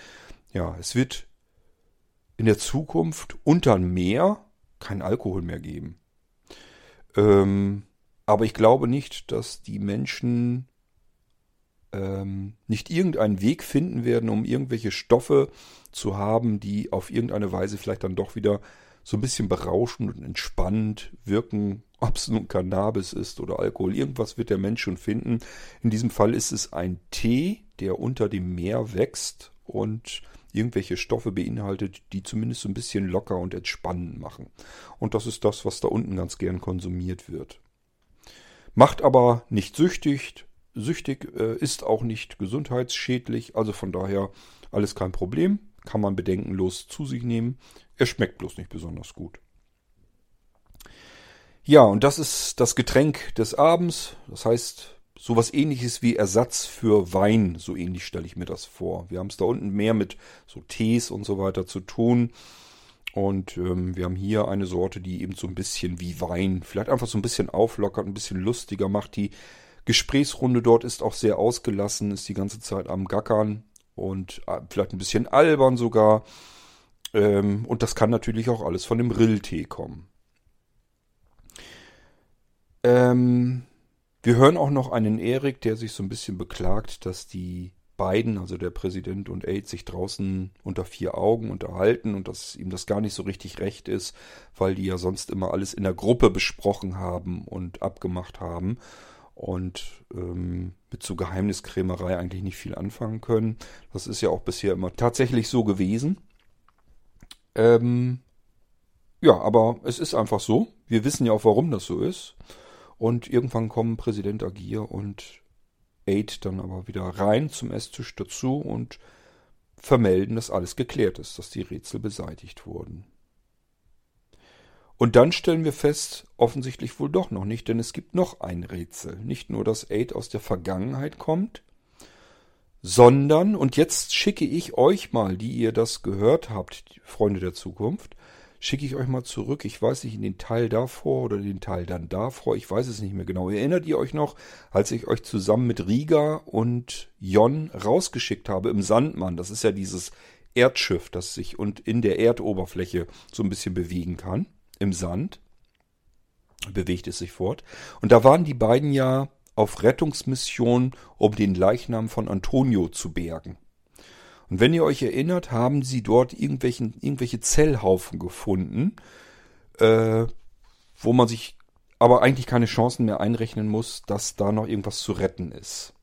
ja, es wird in der Zukunft unter Meer kein Alkohol mehr geben. Ähm, aber ich glaube nicht, dass die Menschen ähm, nicht irgendeinen Weg finden werden, um irgendwelche Stoffe zu haben, die auf irgendeine Weise vielleicht dann doch wieder so ein bisschen berauschend und entspannend wirken, ob es nun Cannabis ist oder Alkohol. Irgendwas wird der Mensch schon finden. In diesem Fall ist es ein Tee, der unter dem Meer wächst und irgendwelche Stoffe beinhaltet, die zumindest so ein bisschen locker und entspannend machen. Und das ist das, was da unten ganz gern konsumiert wird. Macht aber nicht süchtig, süchtig äh, ist auch nicht gesundheitsschädlich, also von daher alles kein Problem, kann man bedenkenlos zu sich nehmen. Er schmeckt bloß nicht besonders gut. Ja, und das ist das Getränk des Abends. Das heißt, sowas ähnliches wie Ersatz für Wein. So ähnlich stelle ich mir das vor. Wir haben es da unten mehr mit so Tees und so weiter zu tun. Und ähm, wir haben hier eine Sorte, die eben so ein bisschen wie Wein, vielleicht einfach so ein bisschen auflockert, ein bisschen lustiger macht. Die Gesprächsrunde dort ist auch sehr ausgelassen, ist die ganze Zeit am Gackern und äh, vielleicht ein bisschen albern sogar. Ähm, und das kann natürlich auch alles von dem Rilltee kommen. Ähm, wir hören auch noch einen Erik, der sich so ein bisschen beklagt, dass die beiden, also der Präsident und Aid, sich draußen unter vier Augen unterhalten und dass ihm das gar nicht so richtig recht ist, weil die ja sonst immer alles in der Gruppe besprochen haben und abgemacht haben und ähm, mit so Geheimniskrämerei eigentlich nicht viel anfangen können. Das ist ja auch bisher immer tatsächlich so gewesen. Ähm, ja, aber es ist einfach so. Wir wissen ja auch, warum das so ist. Und irgendwann kommen Präsident Agir und Aid dann aber wieder rein zum Esstisch dazu und vermelden, dass alles geklärt ist, dass die Rätsel beseitigt wurden. Und dann stellen wir fest, offensichtlich wohl doch noch nicht, denn es gibt noch ein Rätsel. Nicht nur, dass Aid aus der Vergangenheit kommt, sondern, und jetzt schicke ich euch mal, die ihr das gehört habt, Freunde der Zukunft, schicke ich euch mal zurück. Ich weiß nicht, in den Teil davor oder den Teil dann davor. Ich weiß es nicht mehr genau. Erinnert ihr euch noch, als ich euch zusammen mit Riga und Jon rausgeschickt habe im Sandmann? Das ist ja dieses Erdschiff, das sich und in der Erdoberfläche so ein bisschen bewegen kann. Im Sand. Bewegt es sich fort. Und da waren die beiden ja auf Rettungsmission, um den Leichnam von Antonio zu bergen. Und wenn ihr euch erinnert, haben sie dort irgendwelchen, irgendwelche Zellhaufen gefunden, äh, wo man sich aber eigentlich keine Chancen mehr einrechnen muss, dass da noch irgendwas zu retten ist.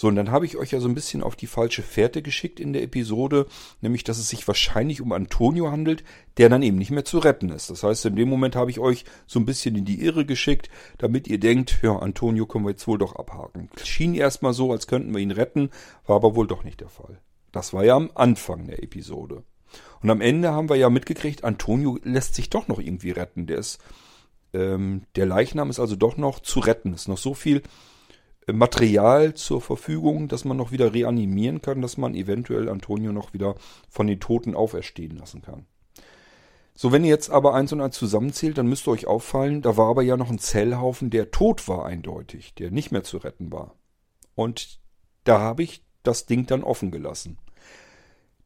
So, und dann habe ich euch ja so ein bisschen auf die falsche Fährte geschickt in der Episode, nämlich, dass es sich wahrscheinlich um Antonio handelt, der dann eben nicht mehr zu retten ist. Das heißt, in dem Moment habe ich euch so ein bisschen in die Irre geschickt, damit ihr denkt, ja, Antonio können wir jetzt wohl doch abhaken. Schien erstmal so, als könnten wir ihn retten, war aber wohl doch nicht der Fall. Das war ja am Anfang der Episode. Und am Ende haben wir ja mitgekriegt, Antonio lässt sich doch noch irgendwie retten. Der ist, ähm, der Leichnam ist also doch noch zu retten. Ist noch so viel Material zur Verfügung, dass man noch wieder reanimieren kann, dass man eventuell Antonio noch wieder von den Toten auferstehen lassen kann. So, wenn ihr jetzt aber eins und eins zusammenzählt, dann müsste euch auffallen, da war aber ja noch ein Zellhaufen, der tot war eindeutig, der nicht mehr zu retten war. Und da habe ich das Ding dann offen gelassen.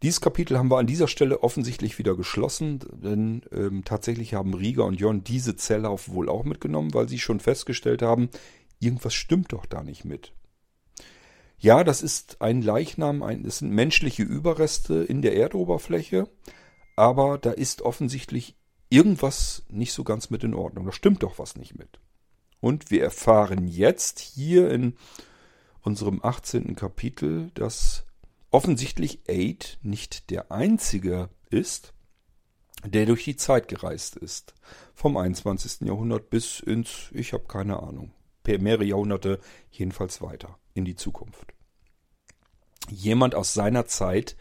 Dieses Kapitel haben wir an dieser Stelle offensichtlich wieder geschlossen, denn ähm, tatsächlich haben Rieger und Jon diese Zelle wohl auch mitgenommen, weil sie schon festgestellt haben, irgendwas stimmt doch da nicht mit. Ja, das ist ein Leichnam, ein, es sind menschliche Überreste in der Erdoberfläche, aber da ist offensichtlich irgendwas nicht so ganz mit in Ordnung. Da stimmt doch was nicht mit. Und wir erfahren jetzt hier in unserem 18. Kapitel, dass offensichtlich Aid nicht der einzige ist, der durch die Zeit gereist ist. Vom 21. Jahrhundert bis ins, ich habe keine Ahnung, mehrere Jahrhunderte jedenfalls weiter in die Zukunft. Jemand aus seiner Zeit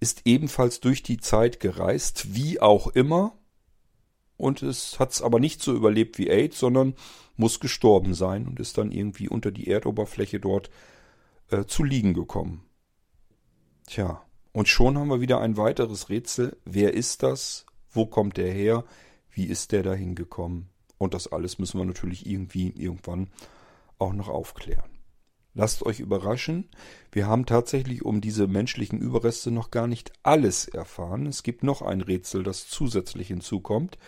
ist ebenfalls durch die Zeit gereist, wie auch immer, und es hat es aber nicht so überlebt wie AIDS, sondern muss gestorben sein und ist dann irgendwie unter die Erdoberfläche dort äh, zu liegen gekommen. Tja, und schon haben wir wieder ein weiteres Rätsel. Wer ist das? Wo kommt der her? Wie ist der da hingekommen? Und das alles müssen wir natürlich irgendwie irgendwann auch noch aufklären. Lasst euch überraschen. Wir haben tatsächlich um diese menschlichen Überreste noch gar nicht alles erfahren. Es gibt noch ein Rätsel, das zusätzlich hinzukommt.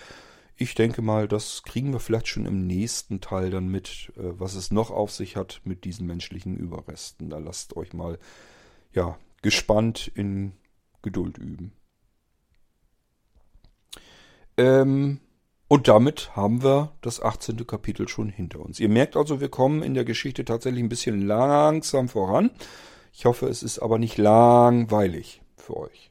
Ich denke mal, das kriegen wir vielleicht schon im nächsten Teil dann mit, äh, was es noch auf sich hat mit diesen menschlichen Überresten. Da lasst euch mal, ja, gespannt in Geduld üben. Ähm, und damit haben wir das 18. Kapitel schon hinter uns. Ihr merkt also, wir kommen in der Geschichte tatsächlich ein bisschen langsam voran. Ich hoffe, es ist aber nicht langweilig für euch.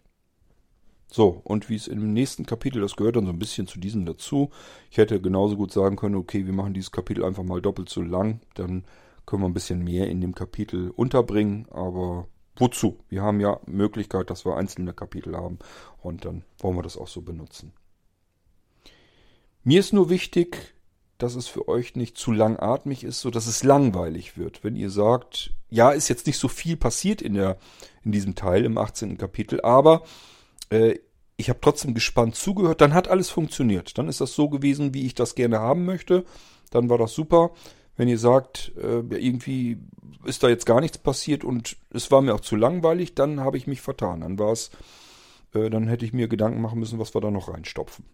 So, und wie es im nächsten Kapitel, das gehört dann so ein bisschen zu diesem dazu. Ich hätte genauso gut sagen können, okay, wir machen dieses Kapitel einfach mal doppelt so lang, dann können wir ein bisschen mehr in dem Kapitel unterbringen, aber wozu? Wir haben ja Möglichkeit, dass wir einzelne Kapitel haben und dann wollen wir das auch so benutzen. Mir ist nur wichtig, dass es für euch nicht zu langatmig ist, so dass es langweilig wird. Wenn ihr sagt, ja, ist jetzt nicht so viel passiert in der in diesem Teil im 18. Kapitel, aber äh, ich habe trotzdem gespannt zugehört, dann hat alles funktioniert. Dann ist das so gewesen, wie ich das gerne haben möchte. Dann war das super. Wenn ihr sagt, äh, irgendwie ist da jetzt gar nichts passiert und es war mir auch zu langweilig, dann habe ich mich vertan. Dann war es, äh, dann hätte ich mir Gedanken machen müssen, was wir da noch reinstopfen.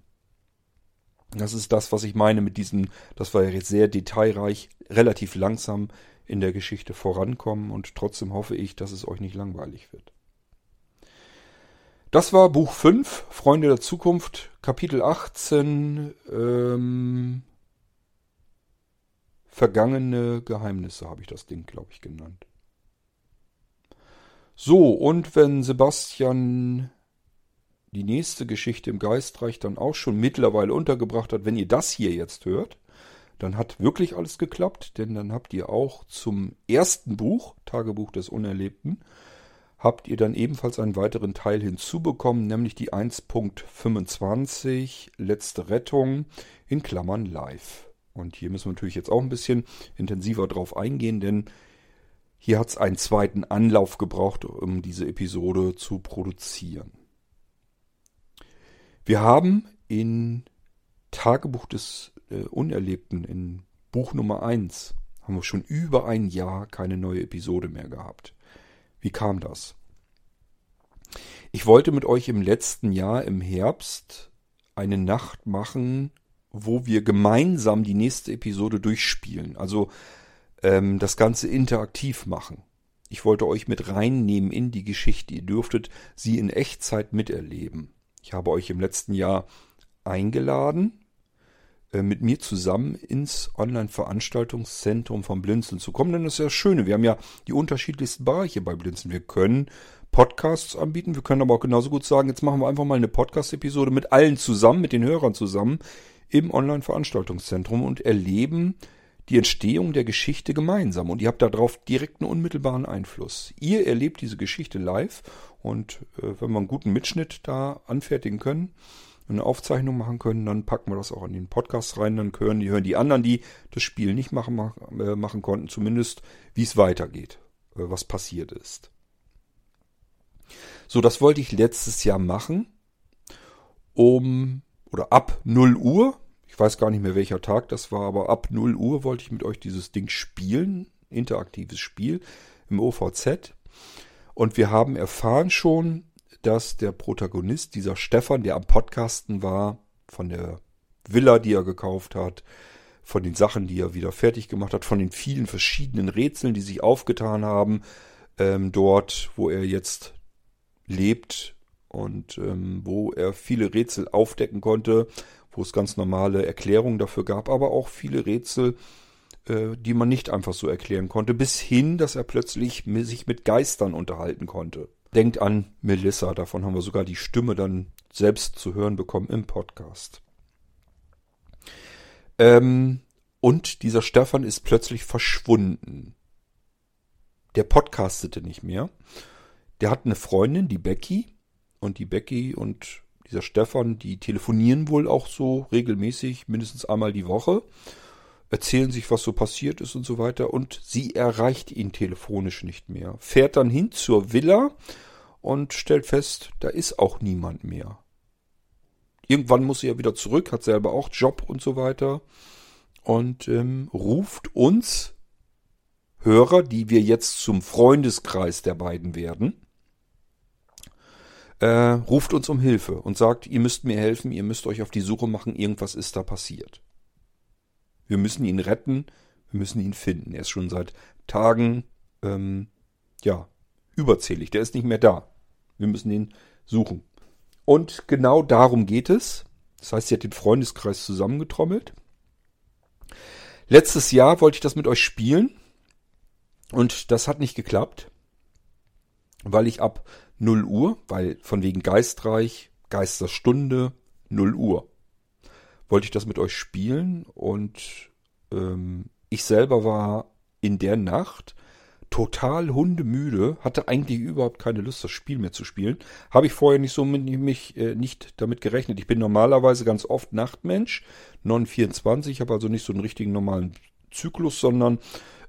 Das ist das, was ich meine mit diesem, das war jetzt sehr detailreich, relativ langsam in der Geschichte vorankommen und trotzdem hoffe ich, dass es euch nicht langweilig wird. Das war Buch 5, Freunde der Zukunft, Kapitel 18, ähm, Vergangene Geheimnisse habe ich das Ding, glaube ich, genannt. So, und wenn Sebastian die nächste Geschichte im Geistreich dann auch schon mittlerweile untergebracht hat, wenn ihr das hier jetzt hört, dann hat wirklich alles geklappt, denn dann habt ihr auch zum ersten Buch, Tagebuch des Unerlebten, habt ihr dann ebenfalls einen weiteren Teil hinzubekommen, nämlich die 1.25 letzte Rettung in Klammern live. Und hier müssen wir natürlich jetzt auch ein bisschen intensiver drauf eingehen, denn hier hat es einen zweiten Anlauf gebraucht, um diese Episode zu produzieren. Wir haben in Tagebuch des äh, Unerlebten, in Buch Nummer 1, haben wir schon über ein Jahr keine neue Episode mehr gehabt. Wie kam das? Ich wollte mit euch im letzten Jahr im Herbst eine Nacht machen, wo wir gemeinsam die nächste Episode durchspielen. Also ähm, das Ganze interaktiv machen. Ich wollte euch mit reinnehmen in die Geschichte. Ihr dürftet sie in Echtzeit miterleben. Ich habe euch im letzten Jahr eingeladen, äh, mit mir zusammen ins Online-Veranstaltungszentrum von Blinzeln zu kommen. Denn das ist ja das Schöne. Wir haben ja die unterschiedlichsten Bereiche bei Blinzeln. Wir können Podcasts anbieten. Wir können aber auch genauso gut sagen, jetzt machen wir einfach mal eine Podcast-Episode mit allen zusammen, mit den Hörern zusammen im Online-Veranstaltungszentrum und erleben die Entstehung der Geschichte gemeinsam. Und ihr habt darauf direkt einen unmittelbaren Einfluss. Ihr erlebt diese Geschichte live und äh, wenn wir einen guten Mitschnitt da anfertigen können, eine Aufzeichnung machen können, dann packen wir das auch in den Podcast rein. Dann hören die, hören die anderen, die das Spiel nicht machen, äh, machen konnten, zumindest wie es weitergeht, äh, was passiert ist. So, das wollte ich letztes Jahr machen. Um oder ab 0 Uhr. Ich weiß gar nicht mehr welcher Tag das war, aber ab 0 Uhr wollte ich mit euch dieses Ding spielen. Interaktives Spiel im OVZ. Und wir haben erfahren schon, dass der Protagonist, dieser Stefan, der am Podcasten war, von der Villa, die er gekauft hat, von den Sachen, die er wieder fertig gemacht hat, von den vielen verschiedenen Rätseln, die sich aufgetan haben, ähm, dort, wo er jetzt lebt und ähm, wo er viele Rätsel aufdecken konnte, wo es ganz normale Erklärungen dafür gab, aber auch viele Rätsel, äh, die man nicht einfach so erklären konnte, bis hin, dass er plötzlich sich mit Geistern unterhalten konnte. Denkt an Melissa, davon haben wir sogar die Stimme dann selbst zu hören bekommen im Podcast. Ähm, und dieser Stefan ist plötzlich verschwunden. Der podcastete nicht mehr. Der hat eine Freundin, die Becky. Und die Becky und dieser Stefan, die telefonieren wohl auch so regelmäßig, mindestens einmal die Woche. Erzählen sich, was so passiert ist und so weiter. Und sie erreicht ihn telefonisch nicht mehr. Fährt dann hin zur Villa und stellt fest, da ist auch niemand mehr. Irgendwann muss sie ja wieder zurück, hat selber auch Job und so weiter. Und ähm, ruft uns Hörer, die wir jetzt zum Freundeskreis der beiden werden, äh, ruft uns um Hilfe und sagt, ihr müsst mir helfen, ihr müsst euch auf die Suche machen, irgendwas ist da passiert. Wir müssen ihn retten, wir müssen ihn finden. Er ist schon seit Tagen, ähm, ja, überzählig. Der ist nicht mehr da. Wir müssen ihn suchen. Und genau darum geht es. Das heißt, sie hat den Freundeskreis zusammengetrommelt. Letztes Jahr wollte ich das mit euch spielen. Und das hat nicht geklappt. Weil ich ab 0 Uhr, weil von wegen Geistreich, Geisterstunde, 0 Uhr, wollte ich das mit euch spielen. Und ähm, ich selber war in der Nacht total hundemüde, hatte eigentlich überhaupt keine Lust, das Spiel mehr zu spielen. Habe ich vorher nicht so mit, mich äh, nicht damit gerechnet. Ich bin normalerweise ganz oft Nachtmensch, 924, habe also nicht so einen richtigen normalen Zyklus, sondern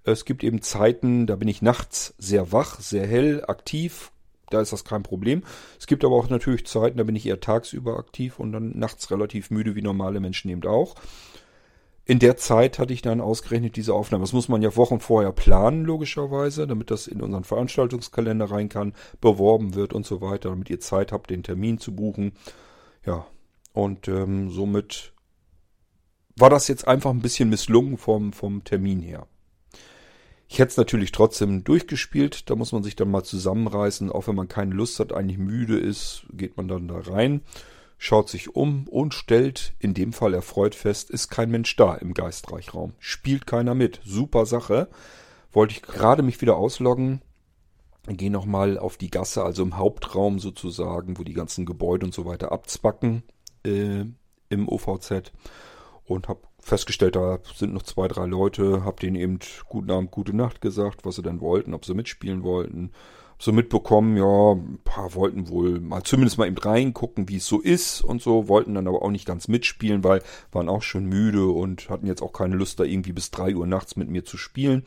es gibt eben Zeiten, da bin ich nachts sehr wach, sehr hell, aktiv. Da ist das kein Problem. Es gibt aber auch natürlich Zeiten, da bin ich eher tagsüber aktiv und dann nachts relativ müde, wie normale Menschen eben auch. In der Zeit hatte ich dann ausgerechnet diese Aufnahme. Das muss man ja Wochen vorher planen, logischerweise, damit das in unseren Veranstaltungskalender rein kann, beworben wird und so weiter, damit ihr Zeit habt, den Termin zu buchen. Ja, und ähm, somit war das jetzt einfach ein bisschen misslungen vom, vom Termin her. Ich hätte es natürlich trotzdem durchgespielt. Da muss man sich dann mal zusammenreißen. Auch wenn man keine Lust hat, eigentlich müde ist, geht man dann da rein schaut sich um und stellt in dem Fall erfreut fest, ist kein Mensch da im Geistreichraum. Spielt keiner mit. Super Sache. Wollte ich gerade mich wieder ausloggen. Gehe nochmal auf die Gasse, also im Hauptraum sozusagen, wo die ganzen Gebäude und so weiter abzwacken äh, im OVZ. Und habe festgestellt, da sind noch zwei, drei Leute. Hab denen eben guten Abend, gute Nacht gesagt, was sie denn wollten, ob sie mitspielen wollten so mitbekommen, ja, ein paar wollten wohl mal zumindest mal eben reingucken, wie es so ist und so, wollten dann aber auch nicht ganz mitspielen, weil waren auch schon müde und hatten jetzt auch keine Lust, da irgendwie bis drei Uhr nachts mit mir zu spielen.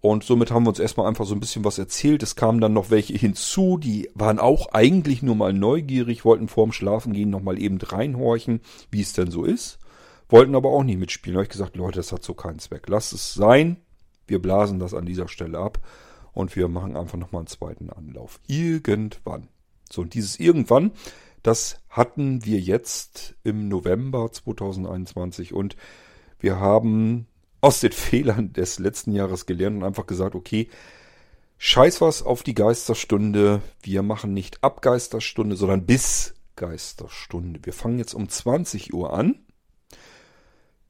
Und somit haben wir uns erstmal einfach so ein bisschen was erzählt. Es kamen dann noch welche hinzu, die waren auch eigentlich nur mal neugierig, wollten vorm Schlafen gehen nochmal eben reinhorchen, wie es denn so ist. Wollten aber auch nicht mitspielen. Da habe ich gesagt, Leute, das hat so keinen Zweck. Lasst es sein. Wir blasen das an dieser Stelle ab und wir machen einfach nochmal einen zweiten Anlauf. Irgendwann. So, und dieses irgendwann, das hatten wir jetzt im November 2021 und wir haben aus den Fehlern des letzten Jahres gelernt und einfach gesagt, okay, scheiß was auf die Geisterstunde. Wir machen nicht ab Geisterstunde, sondern bis Geisterstunde. Wir fangen jetzt um 20 Uhr an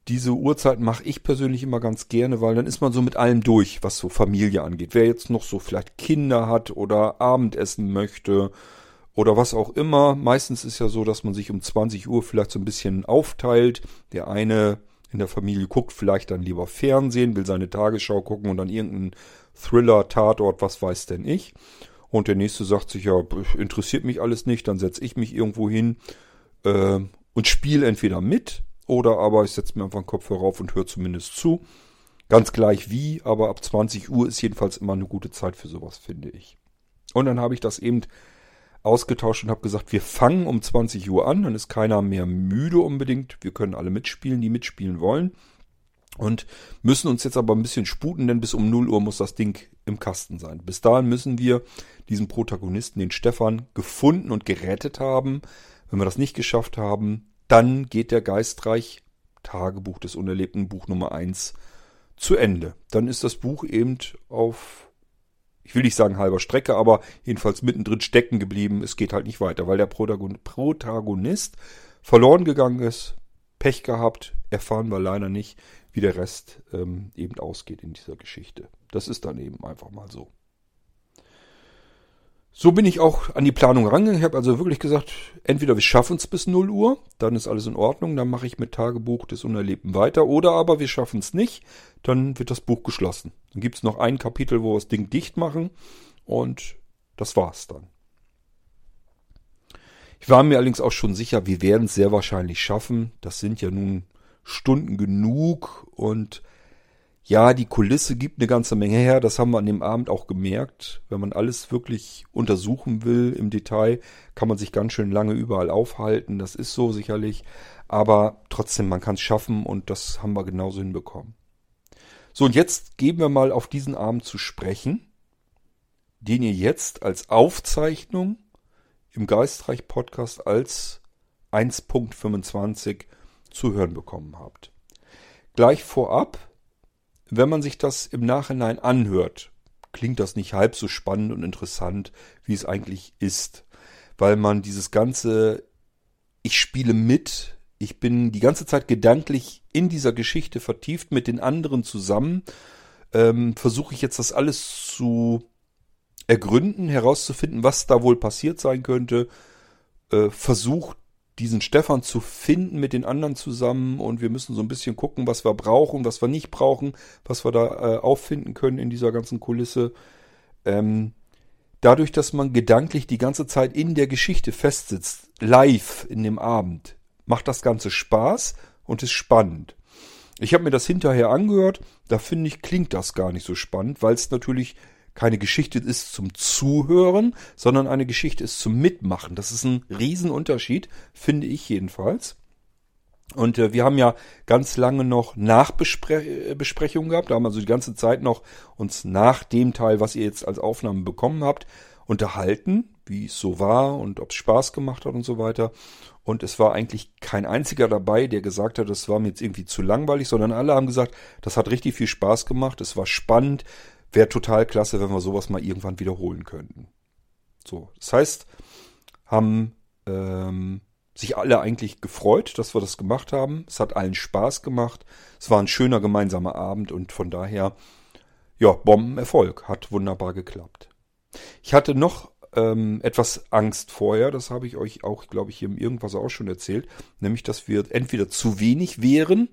diese Uhrzeit mache ich persönlich immer ganz gerne, weil dann ist man so mit allem durch, was so Familie angeht. Wer jetzt noch so vielleicht Kinder hat oder Abendessen möchte oder was auch immer. Meistens ist ja so, dass man sich um 20 Uhr vielleicht so ein bisschen aufteilt. Der eine in der Familie guckt vielleicht dann lieber Fernsehen, will seine Tagesschau gucken und dann irgendeinen Thriller, Tatort, was weiß denn ich. Und der nächste sagt sich, ja, interessiert mich alles nicht, dann setze ich mich irgendwo hin äh, und spiele entweder mit oder aber ich setze mir einfach einen Kopfhörer auf und höre zumindest zu. Ganz gleich wie, aber ab 20 Uhr ist jedenfalls immer eine gute Zeit für sowas, finde ich. Und dann habe ich das eben ausgetauscht und habe gesagt, wir fangen um 20 Uhr an, dann ist keiner mehr müde unbedingt. Wir können alle mitspielen, die mitspielen wollen. Und müssen uns jetzt aber ein bisschen sputen, denn bis um 0 Uhr muss das Ding im Kasten sein. Bis dahin müssen wir diesen Protagonisten, den Stefan, gefunden und gerettet haben. Wenn wir das nicht geschafft haben, dann geht der Geistreich Tagebuch des Unerlebten, Buch Nummer 1, zu Ende. Dann ist das Buch eben auf, ich will nicht sagen halber Strecke, aber jedenfalls mittendrin stecken geblieben. Es geht halt nicht weiter, weil der Protagonist verloren gegangen ist, Pech gehabt, erfahren wir leider nicht wie der Rest ähm, eben ausgeht in dieser Geschichte. Das ist dann eben einfach mal so. So bin ich auch an die Planung rangegangen. Ich habe also wirklich gesagt, entweder wir schaffen es bis 0 Uhr, dann ist alles in Ordnung, dann mache ich mit Tagebuch des Unerlebten weiter. Oder aber wir schaffen es nicht, dann wird das Buch geschlossen. Dann gibt es noch ein Kapitel, wo wir das Ding dicht machen und das war's dann. Ich war mir allerdings auch schon sicher, wir werden es sehr wahrscheinlich schaffen. Das sind ja nun Stunden genug und ja, die Kulisse gibt eine ganze Menge her. Das haben wir an dem Abend auch gemerkt. Wenn man alles wirklich untersuchen will im Detail, kann man sich ganz schön lange überall aufhalten. Das ist so sicherlich. Aber trotzdem, man kann es schaffen und das haben wir genauso hinbekommen. So, und jetzt gehen wir mal auf diesen Abend zu sprechen, den ihr jetzt als Aufzeichnung im Geistreich Podcast als 1.25 zu hören bekommen habt. Gleich vorab, wenn man sich das im Nachhinein anhört, klingt das nicht halb so spannend und interessant, wie es eigentlich ist, weil man dieses ganze ich spiele mit, ich bin die ganze Zeit gedanklich in dieser Geschichte vertieft mit den anderen zusammen, ähm, versuche ich jetzt das alles zu ergründen, herauszufinden, was da wohl passiert sein könnte, äh, versucht diesen Stefan zu finden mit den anderen zusammen und wir müssen so ein bisschen gucken, was wir brauchen, was wir nicht brauchen, was wir da äh, auffinden können in dieser ganzen Kulisse. Ähm, dadurch, dass man gedanklich die ganze Zeit in der Geschichte festsitzt, live in dem Abend, macht das Ganze Spaß und ist spannend. Ich habe mir das hinterher angehört, da finde ich, klingt das gar nicht so spannend, weil es natürlich keine Geschichte ist zum Zuhören, sondern eine Geschichte ist zum Mitmachen. Das ist ein Riesenunterschied, finde ich jedenfalls. Und äh, wir haben ja ganz lange noch Nachbesprechungen gehabt. Da haben wir also die ganze Zeit noch uns nach dem Teil, was ihr jetzt als Aufnahme bekommen habt, unterhalten, wie es so war und ob es Spaß gemacht hat und so weiter. Und es war eigentlich kein einziger dabei, der gesagt hat, das war mir jetzt irgendwie zu langweilig, sondern alle haben gesagt, das hat richtig viel Spaß gemacht, es war spannend, Wäre total klasse, wenn wir sowas mal irgendwann wiederholen könnten. So, das heißt, haben ähm, sich alle eigentlich gefreut, dass wir das gemacht haben. Es hat allen Spaß gemacht. Es war ein schöner gemeinsamer Abend und von daher, ja, Bombenerfolg. Hat wunderbar geklappt. Ich hatte noch ähm, etwas Angst vorher, das habe ich euch auch, glaube ich, hier im Irgendwas auch schon erzählt, nämlich, dass wir entweder zu wenig wären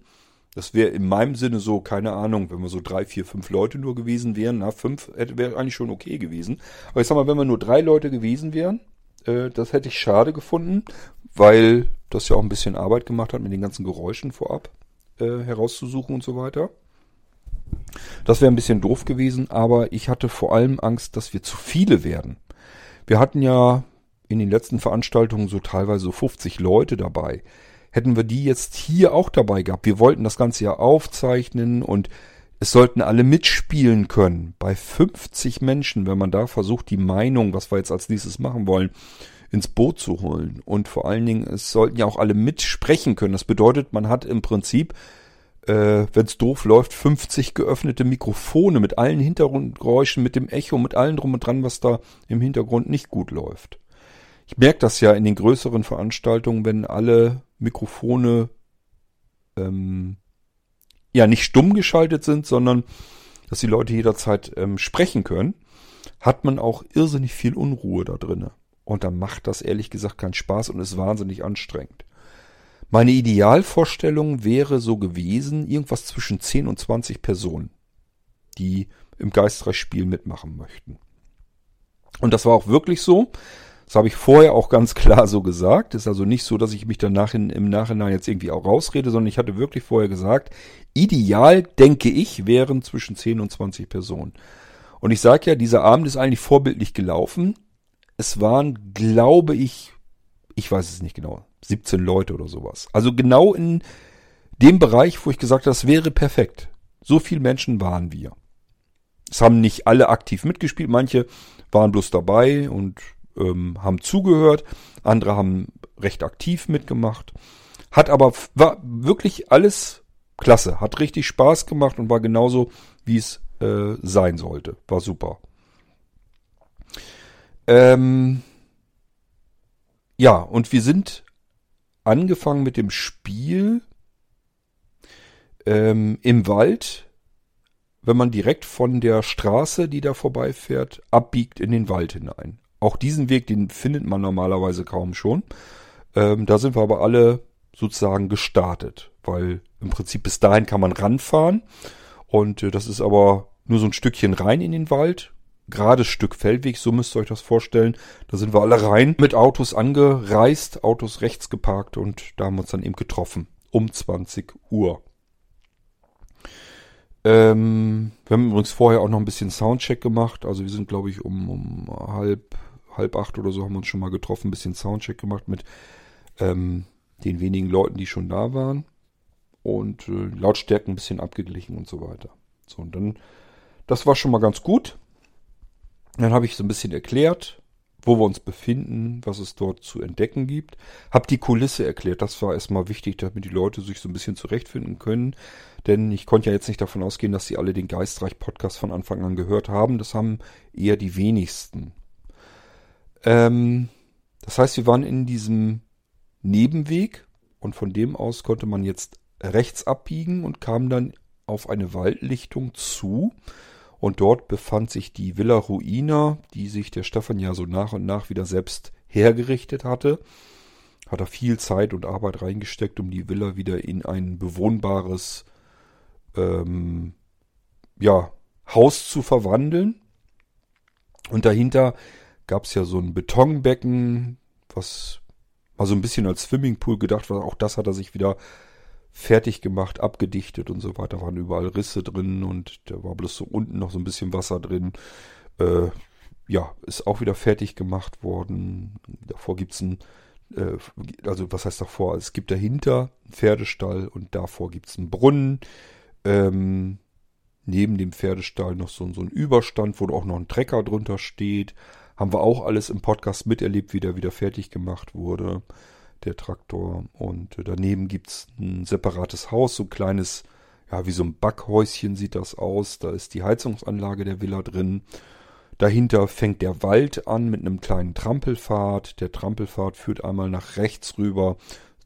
das wäre in meinem Sinne so, keine Ahnung, wenn wir so drei, vier, fünf Leute nur gewesen wären, na, fünf wäre eigentlich schon okay gewesen. Aber ich sag mal, wenn wir nur drei Leute gewesen wären, äh, das hätte ich schade gefunden, weil das ja auch ein bisschen Arbeit gemacht hat, mit den ganzen Geräuschen vorab äh, herauszusuchen und so weiter. Das wäre ein bisschen doof gewesen, aber ich hatte vor allem Angst, dass wir zu viele werden. Wir hatten ja in den letzten Veranstaltungen so teilweise so 50 Leute dabei hätten wir die jetzt hier auch dabei gehabt. Wir wollten das Ganze ja aufzeichnen und es sollten alle mitspielen können. Bei 50 Menschen, wenn man da versucht, die Meinung, was wir jetzt als nächstes machen wollen, ins Boot zu holen. Und vor allen Dingen, es sollten ja auch alle mitsprechen können. Das bedeutet, man hat im Prinzip, äh, wenn es doof läuft, 50 geöffnete Mikrofone mit allen Hintergrundgeräuschen, mit dem Echo, mit allem drum und dran, was da im Hintergrund nicht gut läuft. Ich merke das ja in den größeren Veranstaltungen, wenn alle Mikrofone ähm, ja nicht stumm geschaltet sind, sondern dass die Leute jederzeit ähm, sprechen können, hat man auch irrsinnig viel Unruhe da drinne. Und dann macht das ehrlich gesagt keinen Spaß und ist wahnsinnig anstrengend. Meine Idealvorstellung wäre so gewesen, irgendwas zwischen 10 und 20 Personen, die im Geistreichspiel mitmachen möchten. Und das war auch wirklich so. Das habe ich vorher auch ganz klar so gesagt. Ist also nicht so, dass ich mich danach in, im Nachhinein jetzt irgendwie auch rausrede, sondern ich hatte wirklich vorher gesagt, ideal, denke ich, wären zwischen 10 und 20 Personen. Und ich sage ja, dieser Abend ist eigentlich vorbildlich gelaufen. Es waren, glaube ich, ich weiß es nicht genau, 17 Leute oder sowas. Also genau in dem Bereich, wo ich gesagt habe, das wäre perfekt. So viele Menschen waren wir. Es haben nicht alle aktiv mitgespielt, manche waren bloß dabei und ähm, haben zugehört, andere haben recht aktiv mitgemacht. Hat aber war wirklich alles klasse, hat richtig Spaß gemacht und war genauso, wie es äh, sein sollte. War super. Ähm, ja, und wir sind angefangen mit dem Spiel ähm, im Wald, wenn man direkt von der Straße, die da vorbeifährt, abbiegt in den Wald hinein. Auch diesen Weg, den findet man normalerweise kaum schon. Ähm, da sind wir aber alle sozusagen gestartet, weil im Prinzip bis dahin kann man ranfahren und äh, das ist aber nur so ein Stückchen rein in den Wald. Gerades Stück Feldweg, so müsst ihr euch das vorstellen. Da sind wir alle rein mit Autos angereist, Autos rechts geparkt und da haben wir uns dann eben getroffen. Um 20 Uhr. Ähm, wir haben übrigens vorher auch noch ein bisschen Soundcheck gemacht. Also wir sind, glaube ich, um, um halb, halb acht oder so haben wir uns schon mal getroffen, ein bisschen Soundcheck gemacht mit ähm, den wenigen Leuten, die schon da waren. Und äh, Lautstärken ein bisschen abgeglichen und so weiter. So, und dann, das war schon mal ganz gut. Dann habe ich so ein bisschen erklärt, wo wir uns befinden, was es dort zu entdecken gibt. Hab die Kulisse erklärt, das war erstmal wichtig, damit die Leute sich so ein bisschen zurechtfinden können. Denn ich konnte ja jetzt nicht davon ausgehen, dass sie alle den Geistreich-Podcast von Anfang an gehört haben. Das haben eher die wenigsten. Ähm, das heißt, wir waren in diesem Nebenweg und von dem aus konnte man jetzt rechts abbiegen und kam dann auf eine Waldlichtung zu. Und dort befand sich die Villa Ruina, die sich der Stefan ja so nach und nach wieder selbst hergerichtet hatte. Hat er viel Zeit und Arbeit reingesteckt, um die Villa wieder in ein bewohnbares ähm, ja, Haus zu verwandeln. Und dahinter gab es ja so ein Betonbecken, was mal so ein bisschen als Swimmingpool gedacht war. Auch das hat er sich wieder fertig gemacht, abgedichtet und so weiter. Waren überall Risse drin und da war bloß so unten noch so ein bisschen Wasser drin. Äh, ja, ist auch wieder fertig gemacht worden. Davor gibt's ein, äh, also was heißt davor? Es gibt dahinter einen Pferdestall und davor gibt's einen Brunnen. Ähm, neben dem Pferdestall noch so, so ein Überstand, wo auch noch ein Trecker drunter steht. Haben wir auch alles im Podcast miterlebt, wie der wieder fertig gemacht wurde der Traktor. Und daneben gibt's ein separates Haus, so ein kleines, ja, wie so ein Backhäuschen sieht das aus. Da ist die Heizungsanlage der Villa drin. Dahinter fängt der Wald an mit einem kleinen Trampelpfad. Der Trampelpfad führt einmal nach rechts rüber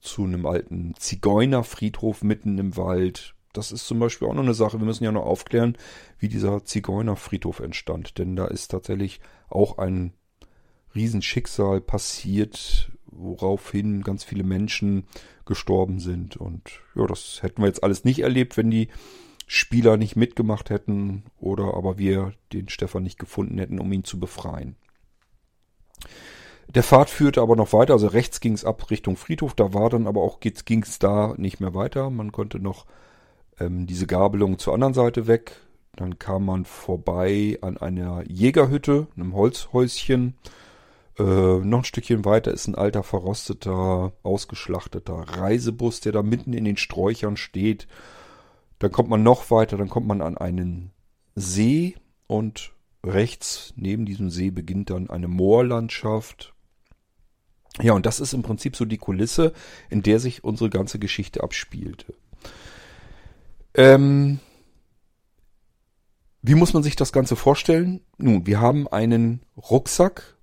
zu einem alten Zigeunerfriedhof mitten im Wald. Das ist zum Beispiel auch noch eine Sache. Wir müssen ja noch aufklären, wie dieser Zigeunerfriedhof entstand. Denn da ist tatsächlich auch ein Riesenschicksal passiert woraufhin ganz viele Menschen gestorben sind. Und ja, das hätten wir jetzt alles nicht erlebt, wenn die Spieler nicht mitgemacht hätten oder aber wir den Stefan nicht gefunden hätten, um ihn zu befreien. Der Pfad führte aber noch weiter, also rechts ging es ab Richtung Friedhof, da war dann aber auch ging es da nicht mehr weiter. Man konnte noch ähm, diese Gabelung zur anderen Seite weg. Dann kam man vorbei an einer Jägerhütte, einem Holzhäuschen. Äh, noch ein Stückchen weiter ist ein alter, verrosteter, ausgeschlachteter Reisebus, der da mitten in den Sträuchern steht. Dann kommt man noch weiter, dann kommt man an einen See und rechts neben diesem See beginnt dann eine Moorlandschaft. Ja, und das ist im Prinzip so die Kulisse, in der sich unsere ganze Geschichte abspielte. Ähm, wie muss man sich das Ganze vorstellen? Nun, wir haben einen Rucksack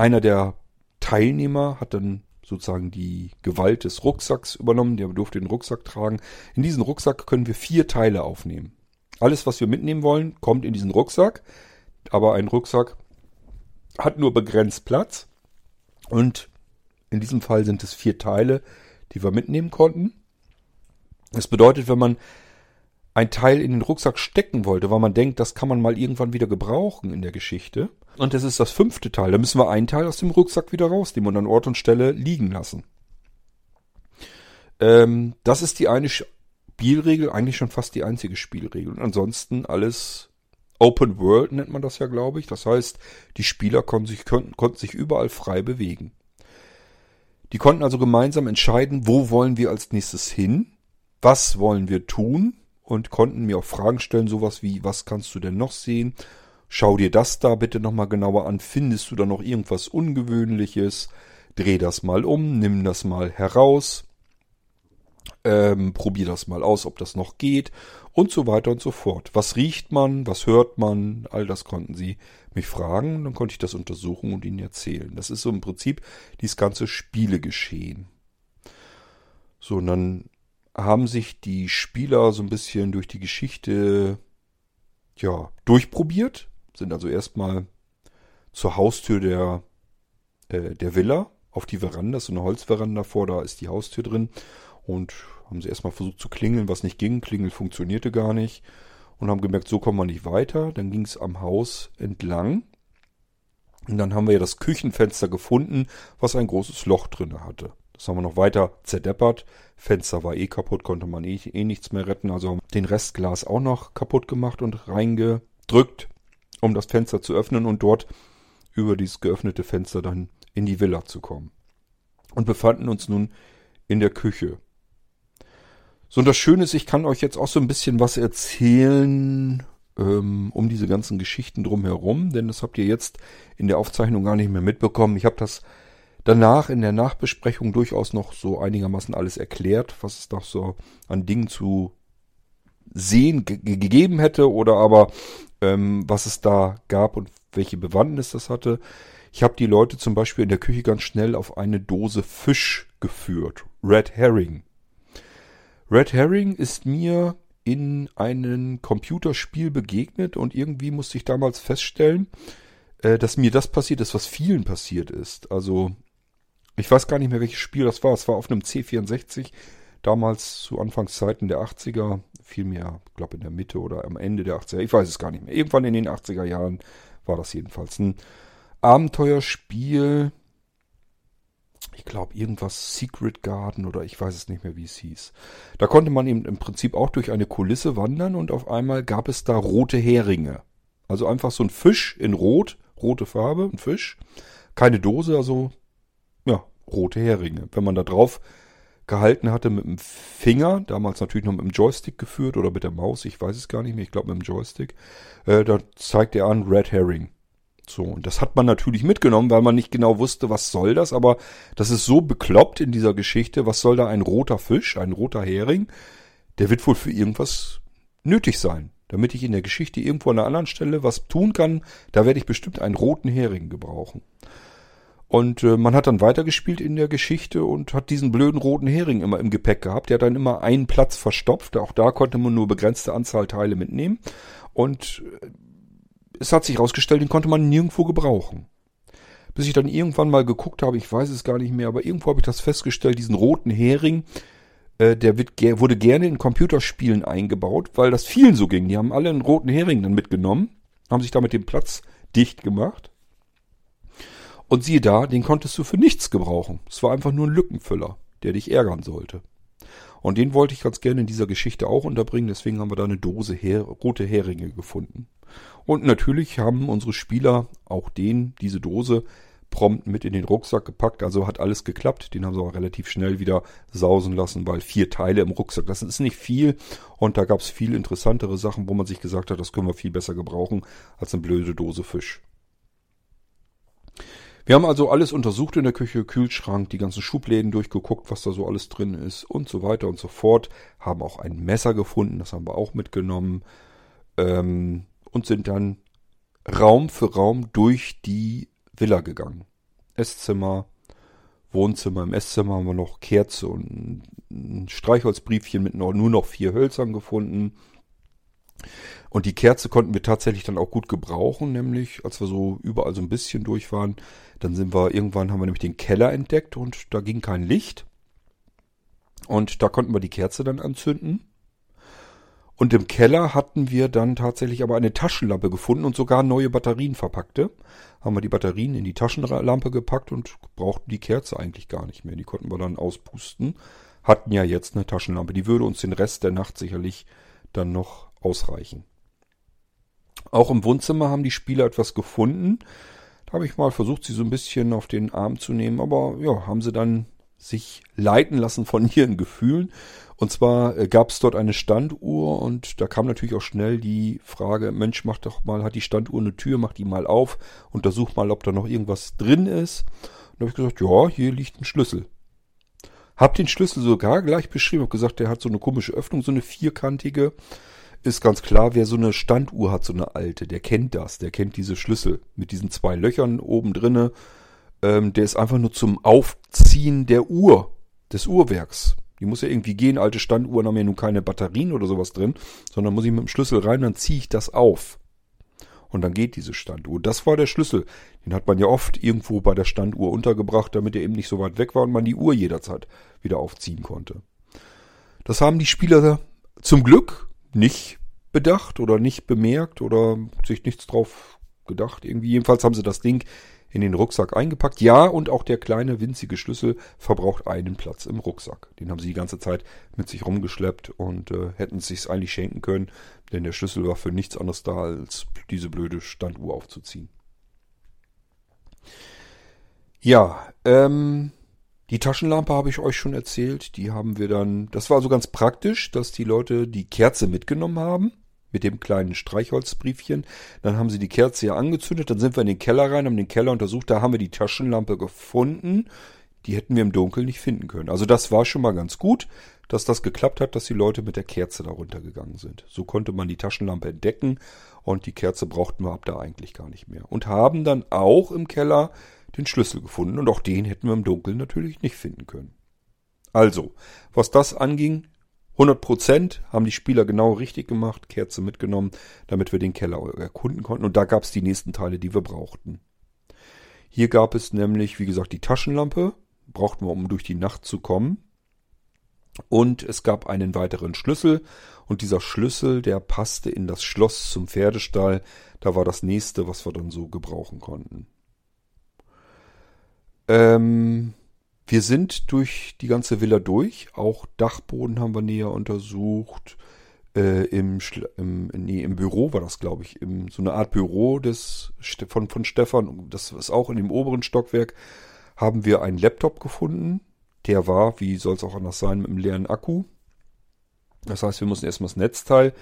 einer der Teilnehmer hat dann sozusagen die Gewalt des Rucksacks übernommen, der durfte den Rucksack tragen. In diesen Rucksack können wir vier Teile aufnehmen. Alles, was wir mitnehmen wollen, kommt in diesen Rucksack, aber ein Rucksack hat nur begrenzt Platz und in diesem Fall sind es vier Teile, die wir mitnehmen konnten. Das bedeutet, wenn man ein Teil in den Rucksack stecken wollte, weil man denkt, das kann man mal irgendwann wieder gebrauchen in der Geschichte. Und das ist das fünfte Teil. Da müssen wir einen Teil aus dem Rucksack wieder rausnehmen und an Ort und Stelle liegen lassen. Ähm, das ist die eine Spielregel, eigentlich schon fast die einzige Spielregel. Und ansonsten alles Open World nennt man das ja, glaube ich. Das heißt, die Spieler konnten sich, konnten, konnten sich überall frei bewegen. Die konnten also gemeinsam entscheiden, wo wollen wir als nächstes hin was wollen wir tun und konnten mir auch Fragen stellen, sowas wie, was kannst du denn noch sehen? Schau dir das da bitte nochmal genauer an. Findest du da noch irgendwas Ungewöhnliches? Dreh das mal um, nimm das mal heraus, ähm, probier das mal aus, ob das noch geht und so weiter und so fort. Was riecht man, was hört man, all das konnten sie mich fragen, dann konnte ich das untersuchen und ihnen erzählen. Das ist so im Prinzip dieses ganze Spielegeschehen. So, und dann haben sich die Spieler so ein bisschen durch die Geschichte ja, durchprobiert, sind also erstmal zur Haustür der, äh, der Villa auf die Veranda, so eine Holzveranda vor, da ist die Haustür drin und haben sie erstmal versucht zu klingeln, was nicht ging. Klingel funktionierte gar nicht und haben gemerkt, so kommen wir nicht weiter. Dann ging es am Haus entlang. Und dann haben wir ja das Küchenfenster gefunden, was ein großes Loch drinne hatte. Das haben wir noch weiter zerdeppert. Fenster war eh kaputt, konnte man eh, eh nichts mehr retten. Also haben den Restglas auch noch kaputt gemacht und reingedrückt, um das Fenster zu öffnen und dort über dieses geöffnete Fenster dann in die Villa zu kommen. Und befanden uns nun in der Küche. So, und das Schöne ist, ich kann euch jetzt auch so ein bisschen was erzählen ähm, um diese ganzen Geschichten drumherum, denn das habt ihr jetzt in der Aufzeichnung gar nicht mehr mitbekommen. Ich habe das danach in der Nachbesprechung durchaus noch so einigermaßen alles erklärt, was es noch so an Dingen zu sehen gegeben hätte oder aber ähm, was es da gab und welche Bewandtnis das hatte. Ich habe die Leute zum Beispiel in der Küche ganz schnell auf eine Dose Fisch geführt. Red Herring. Red Herring ist mir in einem Computerspiel begegnet und irgendwie musste ich damals feststellen, äh, dass mir das passiert ist, was vielen passiert ist. Also ich weiß gar nicht mehr, welches Spiel das war. Es war auf einem C64, damals zu Anfangszeiten der 80er, vielmehr, ich glaube in der Mitte oder am Ende der 80er, ich weiß es gar nicht mehr. Irgendwann in den 80er Jahren war das jedenfalls ein Abenteuerspiel ich glaube, irgendwas Secret Garden oder ich weiß es nicht mehr, wie es hieß. Da konnte man eben im Prinzip auch durch eine Kulisse wandern und auf einmal gab es da rote Heringe. Also einfach so ein Fisch in Rot, rote Farbe, ein Fisch. Keine Dose, also ja, rote Heringe. Wenn man da drauf gehalten hatte mit dem Finger, damals natürlich noch mit dem Joystick geführt oder mit der Maus, ich weiß es gar nicht mehr, ich glaube mit dem Joystick, äh, da zeigt er an Red Herring. So, und das hat man natürlich mitgenommen, weil man nicht genau wusste, was soll das, aber das ist so bekloppt in dieser Geschichte, was soll da ein roter Fisch, ein roter Hering? Der wird wohl für irgendwas nötig sein. Damit ich in der Geschichte irgendwo an einer anderen Stelle was tun kann, da werde ich bestimmt einen roten Hering gebrauchen. Und äh, man hat dann weitergespielt in der Geschichte und hat diesen blöden roten Hering immer im Gepäck gehabt. Der hat dann immer einen Platz verstopft. Auch da konnte man nur begrenzte Anzahl Teile mitnehmen. Und äh, es hat sich herausgestellt, den konnte man nirgendwo gebrauchen. Bis ich dann irgendwann mal geguckt habe, ich weiß es gar nicht mehr, aber irgendwo habe ich das festgestellt, diesen roten Hering, äh, der wird, wurde gerne in Computerspielen eingebaut, weil das vielen so ging. Die haben alle einen roten Hering dann mitgenommen, haben sich damit den Platz dicht gemacht. Und siehe da, den konntest du für nichts gebrauchen. Es war einfach nur ein Lückenfüller, der dich ärgern sollte. Und den wollte ich ganz gerne in dieser Geschichte auch unterbringen, deswegen haben wir da eine Dose Her rote Heringe gefunden. Und natürlich haben unsere Spieler auch den, diese Dose, prompt mit in den Rucksack gepackt. Also hat alles geklappt. Den haben sie auch relativ schnell wieder sausen lassen, weil vier Teile im Rucksack, das ist nicht viel. Und da gab es viel interessantere Sachen, wo man sich gesagt hat, das können wir viel besser gebrauchen als eine blöde Dose Fisch. Wir haben also alles untersucht in der Küche, Kühlschrank, die ganzen Schubläden durchgeguckt, was da so alles drin ist und so weiter und so fort. Haben auch ein Messer gefunden, das haben wir auch mitgenommen. Ähm, und sind dann Raum für Raum durch die Villa gegangen. Esszimmer, Wohnzimmer. Im Esszimmer haben wir noch Kerze und ein Streichholzbriefchen mit nur noch vier Hölzern gefunden. Und die Kerze konnten wir tatsächlich dann auch gut gebrauchen, nämlich als wir so überall so ein bisschen durch waren, dann sind wir irgendwann haben wir nämlich den Keller entdeckt und da ging kein Licht. Und da konnten wir die Kerze dann anzünden. Und im Keller hatten wir dann tatsächlich aber eine Taschenlampe gefunden und sogar neue Batterien verpackte. Haben wir die Batterien in die Taschenlampe gepackt und brauchten die Kerze eigentlich gar nicht mehr. Die konnten wir dann auspusten. Hatten ja jetzt eine Taschenlampe. Die würde uns den Rest der Nacht sicherlich dann noch ausreichen. Auch im Wohnzimmer haben die Spieler etwas gefunden. Da habe ich mal versucht, sie so ein bisschen auf den Arm zu nehmen, aber ja, haben sie dann sich leiten lassen von ihren Gefühlen Und zwar äh, gab es dort eine Standuhr und da kam natürlich auch schnell die Frage, Mensch, mach doch mal, hat die Standuhr eine Tür, mach die mal auf, untersuch mal, ob da noch irgendwas drin ist. Und da habe ich gesagt, ja, hier liegt ein Schlüssel. Hab den Schlüssel sogar gleich beschrieben, hab gesagt, der hat so eine komische Öffnung, so eine vierkantige. Ist ganz klar, wer so eine Standuhr hat, so eine alte, der kennt das, der kennt diese Schlüssel mit diesen zwei Löchern oben drinne. Ähm, der ist einfach nur zum Aufziehen der Uhr, des Uhrwerks. Die muss ja irgendwie gehen. Alte Standuhren haben ja nun keine Batterien oder sowas drin, sondern muss ich mit dem Schlüssel rein, dann ziehe ich das auf. Und dann geht diese Standuhr. Das war der Schlüssel. Den hat man ja oft irgendwo bei der Standuhr untergebracht, damit er eben nicht so weit weg war und man die Uhr jederzeit wieder aufziehen konnte. Das haben die Spieler zum Glück nicht bedacht oder nicht bemerkt oder sich nichts drauf gedacht. Irgendwie jedenfalls haben sie das Ding in den Rucksack eingepackt. Ja, und auch der kleine winzige Schlüssel verbraucht einen Platz im Rucksack. Den haben sie die ganze Zeit mit sich rumgeschleppt und äh, hätten es sich eigentlich schenken können, denn der Schlüssel war für nichts anderes da, als diese blöde Standuhr aufzuziehen. Ja, ähm, die Taschenlampe habe ich euch schon erzählt. Die haben wir dann, das war also ganz praktisch, dass die Leute die Kerze mitgenommen haben mit dem kleinen Streichholzbriefchen. Dann haben sie die Kerze ja angezündet, dann sind wir in den Keller rein, haben den Keller untersucht, da haben wir die Taschenlampe gefunden. Die hätten wir im Dunkeln nicht finden können. Also das war schon mal ganz gut, dass das geklappt hat, dass die Leute mit der Kerze darunter gegangen sind. So konnte man die Taschenlampe entdecken und die Kerze brauchten wir ab da eigentlich gar nicht mehr. Und haben dann auch im Keller den Schlüssel gefunden und auch den hätten wir im Dunkeln natürlich nicht finden können. Also, was das anging, 100 Prozent haben die Spieler genau richtig gemacht, Kerze mitgenommen, damit wir den Keller erkunden konnten. Und da gab es die nächsten Teile, die wir brauchten. Hier gab es nämlich, wie gesagt, die Taschenlampe, brauchten wir, um durch die Nacht zu kommen. Und es gab einen weiteren Schlüssel. Und dieser Schlüssel, der passte in das Schloss zum Pferdestall. Da war das nächste, was wir dann so gebrauchen konnten. Ähm, wir sind durch die ganze Villa durch. Auch Dachboden haben wir näher untersucht. Äh, im, im, nee, im Büro war das, glaube ich. Im, so eine Art Büro des, von, von Stefan. Das ist auch in dem oberen Stockwerk. Haben wir einen Laptop gefunden. Der war, wie soll es auch anders sein, mit einem leeren Akku. Das heißt, wir mussten erstmal das Netzteil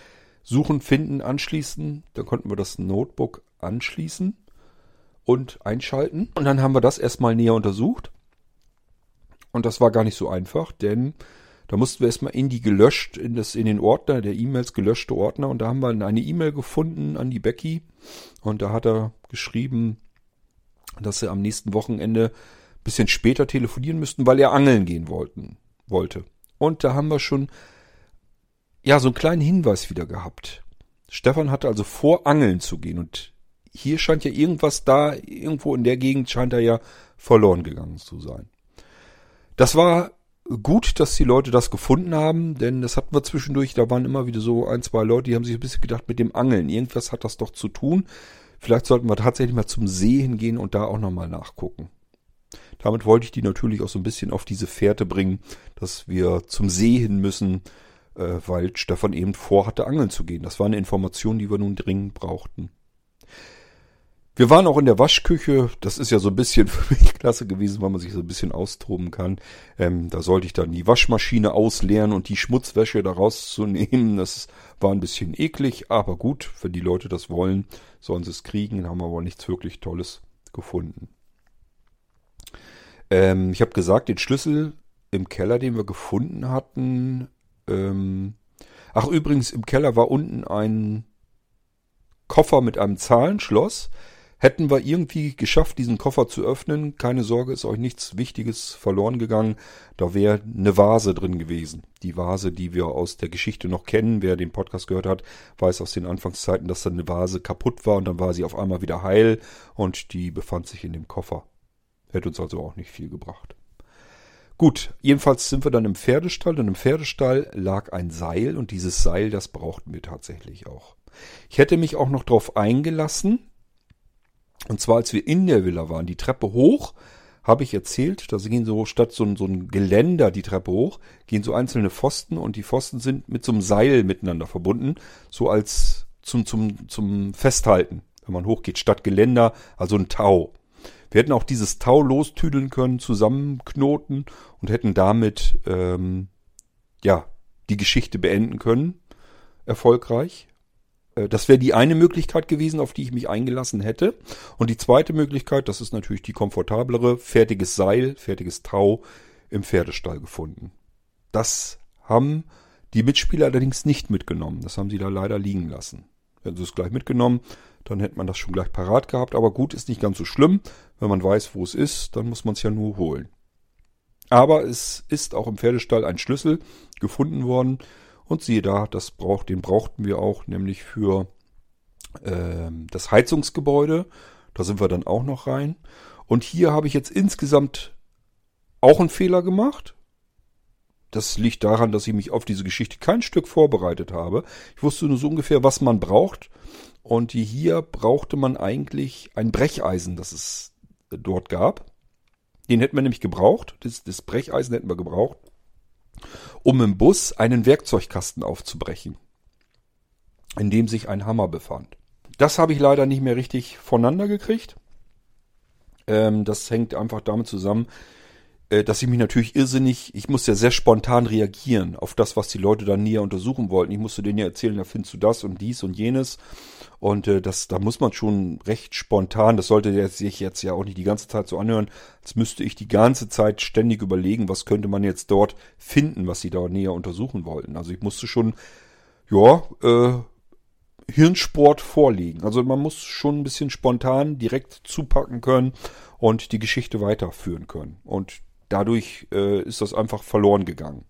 suchen, finden, anschließen. Dann konnten wir das Notebook anschließen und einschalten. Und dann haben wir das erstmal näher untersucht. Und das war gar nicht so einfach, denn da mussten wir erstmal in die gelöscht, in, das, in den Ordner der E-Mails gelöschte Ordner. Und da haben wir eine E-Mail gefunden an die Becky. Und da hat er geschrieben, dass er am nächsten Wochenende ein bisschen später telefonieren müssten, weil er angeln gehen wollten, wollte. Und da haben wir schon, ja, so einen kleinen Hinweis wieder gehabt. Stefan hatte also vor, angeln zu gehen. Und hier scheint ja irgendwas da, irgendwo in der Gegend scheint er ja verloren gegangen zu sein. Das war gut, dass die Leute das gefunden haben, denn das hatten wir zwischendurch, da waren immer wieder so ein, zwei Leute, die haben sich ein bisschen gedacht, mit dem Angeln, irgendwas hat das doch zu tun. Vielleicht sollten wir tatsächlich mal zum See hingehen und da auch nochmal nachgucken. Damit wollte ich die natürlich auch so ein bisschen auf diese Fährte bringen, dass wir zum See hin müssen, äh, weil Stefan eben vorhatte, angeln zu gehen. Das war eine Information, die wir nun dringend brauchten. Wir waren auch in der Waschküche. Das ist ja so ein bisschen für mich klasse gewesen, weil man sich so ein bisschen austoben kann. Ähm, da sollte ich dann die Waschmaschine ausleeren und die Schmutzwäsche da rauszunehmen. Das war ein bisschen eklig, aber gut, wenn die Leute das wollen, sollen sie es kriegen. Haben aber nichts wirklich Tolles gefunden. Ähm, ich habe gesagt, den Schlüssel im Keller, den wir gefunden hatten. Ähm, ach, übrigens, im Keller war unten ein Koffer mit einem Zahlenschloss. Hätten wir irgendwie geschafft, diesen Koffer zu öffnen, keine Sorge, ist euch nichts Wichtiges verloren gegangen. Da wäre eine Vase drin gewesen. Die Vase, die wir aus der Geschichte noch kennen. Wer den Podcast gehört hat, weiß aus den Anfangszeiten, dass dann eine Vase kaputt war und dann war sie auf einmal wieder heil und die befand sich in dem Koffer. Hätte uns also auch nicht viel gebracht. Gut, jedenfalls sind wir dann im Pferdestall und im Pferdestall lag ein Seil und dieses Seil, das brauchten wir tatsächlich auch. Ich hätte mich auch noch darauf eingelassen, und zwar, als wir in der Villa waren, die Treppe hoch, habe ich erzählt, da gehen so statt so, so ein Geländer die Treppe hoch, gehen so einzelne Pfosten und die Pfosten sind mit so einem Seil miteinander verbunden, so als zum, zum, zum Festhalten, wenn man hochgeht, statt Geländer, also ein Tau. Wir hätten auch dieses Tau lostüdeln können, zusammenknoten und hätten damit, ähm, ja, die Geschichte beenden können. Erfolgreich. Äh, das wäre die eine Möglichkeit gewesen, auf die ich mich eingelassen hätte. Und die zweite Möglichkeit, das ist natürlich die komfortablere, fertiges Seil, fertiges Tau im Pferdestall gefunden. Das haben die Mitspieler allerdings nicht mitgenommen. Das haben sie da leider liegen lassen. Hätten sie es gleich mitgenommen, dann hätte man das schon gleich parat gehabt. Aber gut, ist nicht ganz so schlimm. Wenn man weiß, wo es ist, dann muss man es ja nur holen. Aber es ist auch im Pferdestall ein Schlüssel gefunden worden. Und siehe da, das braucht, den brauchten wir auch, nämlich für äh, das Heizungsgebäude. Da sind wir dann auch noch rein. Und hier habe ich jetzt insgesamt auch einen Fehler gemacht. Das liegt daran, dass ich mich auf diese Geschichte kein Stück vorbereitet habe. Ich wusste nur so ungefähr, was man braucht. Und hier brauchte man eigentlich ein Brecheisen, das es dort gab. Den hätten wir nämlich gebraucht. Das, das Brecheisen hätten wir gebraucht, um im Bus einen Werkzeugkasten aufzubrechen, in dem sich ein Hammer befand. Das habe ich leider nicht mehr richtig voneinander gekriegt. Ähm, das hängt einfach damit zusammen, dass ich mich natürlich irrsinnig, ich musste ja sehr spontan reagieren auf das, was die Leute dann näher untersuchen wollten. Ich musste denen ja erzählen, da findest du das und dies und jenes. Und äh, das, da muss man schon recht spontan, das sollte sich jetzt ja auch nicht die ganze Zeit so anhören, als müsste ich die ganze Zeit ständig überlegen, was könnte man jetzt dort finden, was sie da näher untersuchen wollten. Also ich musste schon, ja, äh, Hirnsport vorlegen. Also man muss schon ein bisschen spontan direkt zupacken können und die Geschichte weiterführen können. Und dadurch äh, ist das einfach verloren gegangen.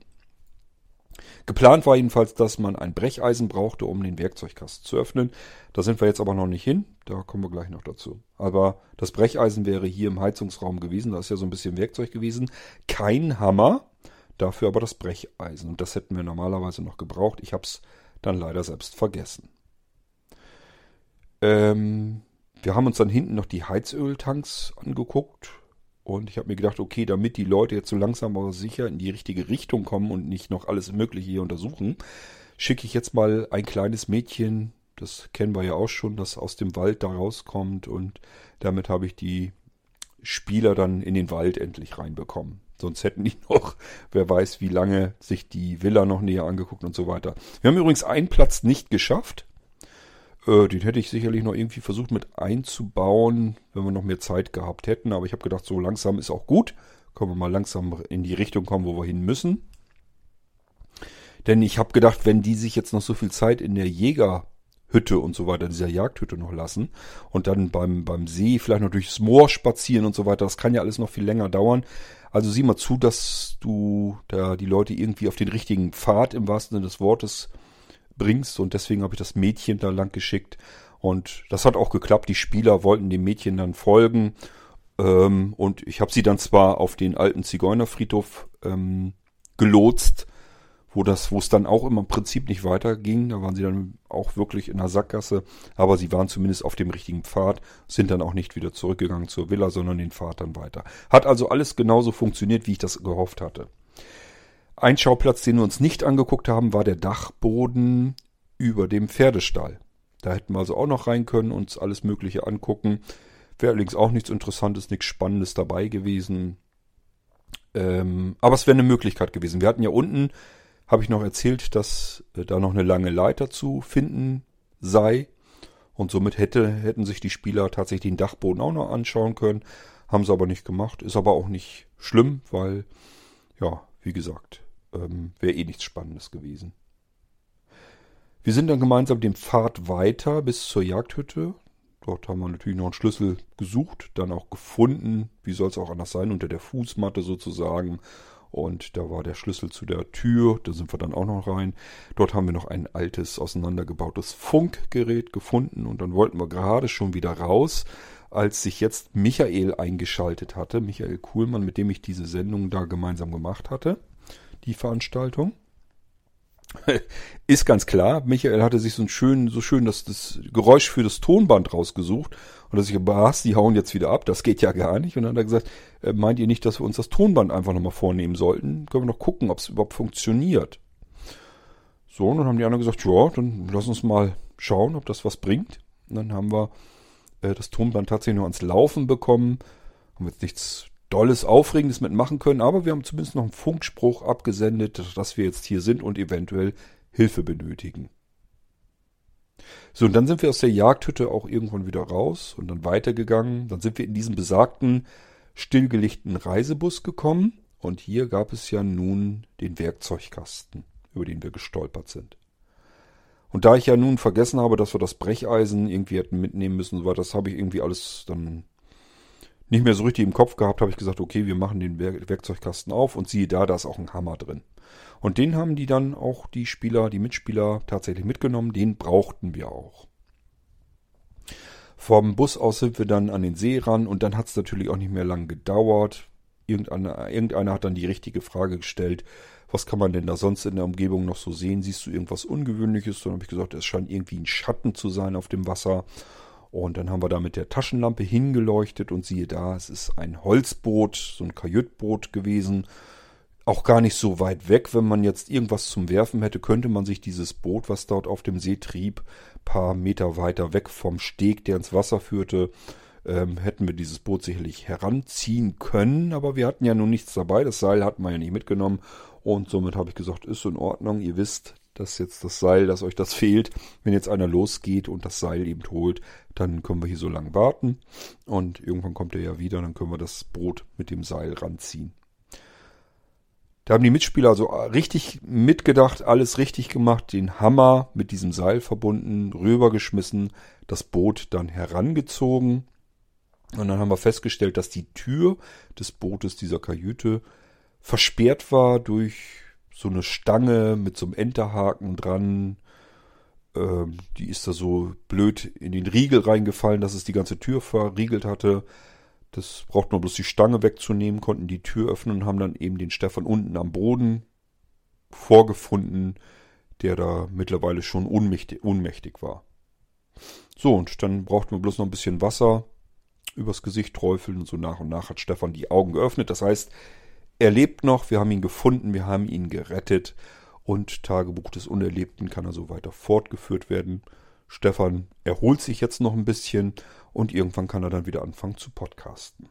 Geplant war jedenfalls, dass man ein Brecheisen brauchte, um den Werkzeugkasten zu öffnen. Da sind wir jetzt aber noch nicht hin. Da kommen wir gleich noch dazu. Aber das Brecheisen wäre hier im Heizungsraum gewesen. Da ist ja so ein bisschen Werkzeug gewesen. Kein Hammer, dafür aber das Brecheisen. Und das hätten wir normalerweise noch gebraucht. Ich habe es dann leider selbst vergessen. Ähm, wir haben uns dann hinten noch die Heizöltanks angeguckt. Und ich habe mir gedacht, okay, damit die Leute jetzt so langsam aber sicher in die richtige Richtung kommen und nicht noch alles Mögliche hier untersuchen, schicke ich jetzt mal ein kleines Mädchen, das kennen wir ja auch schon, das aus dem Wald da rauskommt und damit habe ich die Spieler dann in den Wald endlich reinbekommen. Sonst hätten die noch, wer weiß, wie lange sich die Villa noch näher angeguckt und so weiter. Wir haben übrigens einen Platz nicht geschafft. Äh, den hätte ich sicherlich noch irgendwie versucht mit einzubauen, wenn wir noch mehr Zeit gehabt hätten. Aber ich habe gedacht, so langsam ist auch gut. Können wir mal langsam in die Richtung kommen, wo wir hin müssen. Denn ich habe gedacht, wenn die sich jetzt noch so viel Zeit in der Jägerhütte und so weiter, dieser Jagdhütte noch lassen und dann beim, beim See vielleicht noch durchs Moor spazieren und so weiter, das kann ja alles noch viel länger dauern. Also sieh mal zu, dass du da die Leute irgendwie auf den richtigen Pfad im wahrsten Sinne des Wortes bringst. Und deswegen habe ich das Mädchen da lang geschickt. Und das hat auch geklappt. Die Spieler wollten dem Mädchen dann folgen. Ähm, und ich habe sie dann zwar auf den alten Zigeunerfriedhof ähm, gelotst, wo das, wo es dann auch im Prinzip nicht weiterging. Da waren sie dann auch wirklich in der Sackgasse, aber sie waren zumindest auf dem richtigen Pfad, sind dann auch nicht wieder zurückgegangen zur Villa, sondern den Pfad dann weiter. Hat also alles genauso funktioniert, wie ich das gehofft hatte. Ein Schauplatz, den wir uns nicht angeguckt haben, war der Dachboden über dem Pferdestall. Da hätten wir also auch noch rein können, uns alles Mögliche angucken. Wäre allerdings auch nichts Interessantes, nichts Spannendes dabei gewesen. Ähm, aber es wäre eine Möglichkeit gewesen. Wir hatten ja unten, habe ich noch erzählt, dass äh, da noch eine lange Leiter zu finden sei. Und somit hätte, hätten sich die Spieler tatsächlich den Dachboden auch noch anschauen können. Haben sie aber nicht gemacht. Ist aber auch nicht schlimm, weil, ja, wie gesagt, ähm, wäre eh nichts Spannendes gewesen. Wir sind dann gemeinsam den Pfad weiter bis zur Jagdhütte. Dort haben wir natürlich noch einen Schlüssel gesucht, dann auch gefunden, wie soll es auch anders sein, unter der Fußmatte sozusagen. Und da war der Schlüssel zu der Tür, da sind wir dann auch noch rein. Dort haben wir noch ein altes, auseinandergebautes Funkgerät gefunden und dann wollten wir gerade schon wieder raus, als sich jetzt Michael eingeschaltet hatte. Michael Kuhlmann, mit dem ich diese Sendung da gemeinsam gemacht hatte die Veranstaltung. Ist ganz klar, Michael hatte sich so ein schön, so schön das, das Geräusch für das Tonband rausgesucht. Und dass ich, was, die hauen jetzt wieder ab, das geht ja gar nicht. Und dann hat er gesagt, äh, meint ihr nicht, dass wir uns das Tonband einfach nochmal vornehmen sollten? Können wir noch gucken, ob es überhaupt funktioniert. So, und dann haben die anderen gesagt, ja, dann lass uns mal schauen, ob das was bringt. Und dann haben wir äh, das Tonband tatsächlich noch ans Laufen bekommen. Haben jetzt nichts Dolles, Aufregendes mitmachen können, aber wir haben zumindest noch einen Funkspruch abgesendet, dass wir jetzt hier sind und eventuell Hilfe benötigen. So, und dann sind wir aus der Jagdhütte auch irgendwann wieder raus und dann weitergegangen. Dann sind wir in diesen besagten stillgelegten Reisebus gekommen und hier gab es ja nun den Werkzeugkasten, über den wir gestolpert sind. Und da ich ja nun vergessen habe, dass wir das Brecheisen irgendwie hätten mitnehmen müssen, weil das habe ich irgendwie alles dann nicht mehr so richtig im Kopf gehabt, habe ich gesagt, okay, wir machen den Werkzeugkasten auf und siehe da, da ist auch ein Hammer drin. Und den haben die dann auch die Spieler, die Mitspieler tatsächlich mitgenommen. Den brauchten wir auch. Vom Bus aus sind wir dann an den See ran und dann hat es natürlich auch nicht mehr lang gedauert. Irgendeiner, irgendeiner hat dann die richtige Frage gestellt, was kann man denn da sonst in der Umgebung noch so sehen? Siehst du irgendwas Ungewöhnliches? Dann habe ich gesagt, es scheint irgendwie ein Schatten zu sein auf dem Wasser. Und dann haben wir da mit der Taschenlampe hingeleuchtet und siehe da, es ist ein Holzboot, so ein Kajütboot gewesen auch gar nicht so weit weg. Wenn man jetzt irgendwas zum Werfen hätte, könnte man sich dieses Boot, was dort auf dem See trieb, paar Meter weiter weg vom Steg, der ins Wasser führte, ähm, hätten wir dieses Boot sicherlich heranziehen können. Aber wir hatten ja nun nichts dabei. Das Seil hatten wir ja nicht mitgenommen. Und somit habe ich gesagt, ist in Ordnung. Ihr wisst, dass jetzt das Seil, dass euch das fehlt. Wenn jetzt einer losgeht und das Seil eben holt, dann können wir hier so lange warten. Und irgendwann kommt er ja wieder, dann können wir das Boot mit dem Seil ranziehen. Da haben die Mitspieler also richtig mitgedacht, alles richtig gemacht, den Hammer mit diesem Seil verbunden, rübergeschmissen, das Boot dann herangezogen. Und dann haben wir festgestellt, dass die Tür des Bootes, dieser Kajüte, versperrt war durch so eine Stange mit so einem Enterhaken dran. Ähm, die ist da so blöd in den Riegel reingefallen, dass es die ganze Tür verriegelt hatte. Das braucht nur bloß die Stange wegzunehmen, konnten die Tür öffnen und haben dann eben den Stefan unten am Boden vorgefunden, der da mittlerweile schon ohnmächtig, ohnmächtig war. So, und dann brauchten wir bloß noch ein bisschen Wasser übers Gesicht träufeln und so nach und nach hat Stefan die Augen geöffnet. Das heißt, er lebt noch, wir haben ihn gefunden, wir haben ihn gerettet und Tagebuch des Unerlebten kann also weiter fortgeführt werden. Stefan erholt sich jetzt noch ein bisschen und irgendwann kann er dann wieder anfangen zu podcasten.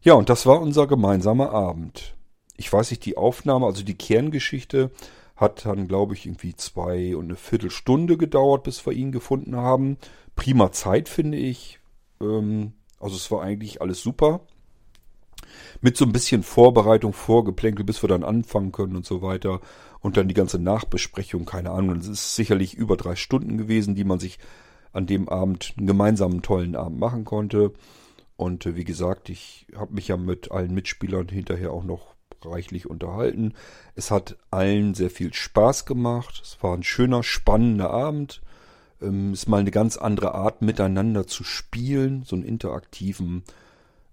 Ja, und das war unser gemeinsamer Abend. Ich weiß nicht, die Aufnahme, also die Kerngeschichte hat dann, glaube ich, irgendwie zwei und eine Viertelstunde gedauert, bis wir ihn gefunden haben. Prima Zeit, finde ich. Ähm, also es war eigentlich alles super. Mit so ein bisschen Vorbereitung, Vorgeplänkel, bis wir dann anfangen können und so weiter. Und dann die ganze Nachbesprechung, keine Ahnung. Es ist sicherlich über drei Stunden gewesen, die man sich an dem Abend einen gemeinsamen tollen Abend machen konnte. Und äh, wie gesagt, ich habe mich ja mit allen Mitspielern hinterher auch noch reichlich unterhalten. Es hat allen sehr viel Spaß gemacht. Es war ein schöner, spannender Abend. Ähm, ist mal eine ganz andere Art, miteinander zu spielen, so einen interaktiven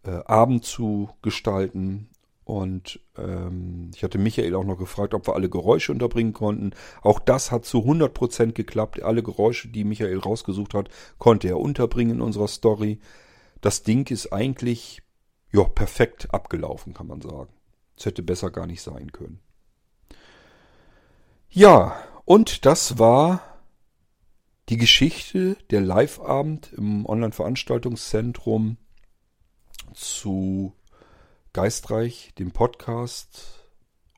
äh, Abend zu gestalten. Und ähm, ich hatte Michael auch noch gefragt, ob wir alle Geräusche unterbringen konnten. Auch das hat zu 100% geklappt. Alle Geräusche, die Michael rausgesucht hat, konnte er unterbringen in unserer Story. Das Ding ist eigentlich ja, perfekt abgelaufen, kann man sagen. Es hätte besser gar nicht sein können. Ja, und das war die Geschichte der Live-Abend im Online-Veranstaltungszentrum zu Geistreich, dem Podcast.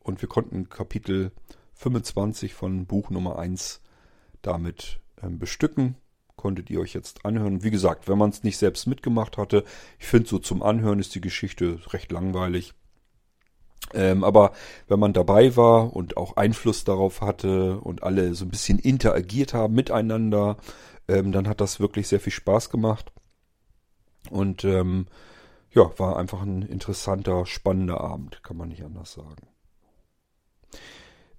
Und wir konnten Kapitel 25 von Buch Nummer 1 damit ähm, bestücken. Konntet ihr euch jetzt anhören. Wie gesagt, wenn man es nicht selbst mitgemacht hatte, ich finde so zum Anhören ist die Geschichte recht langweilig. Ähm, aber wenn man dabei war und auch Einfluss darauf hatte und alle so ein bisschen interagiert haben miteinander, ähm, dann hat das wirklich sehr viel Spaß gemacht. Und ähm, ja, war einfach ein interessanter, spannender Abend, kann man nicht anders sagen.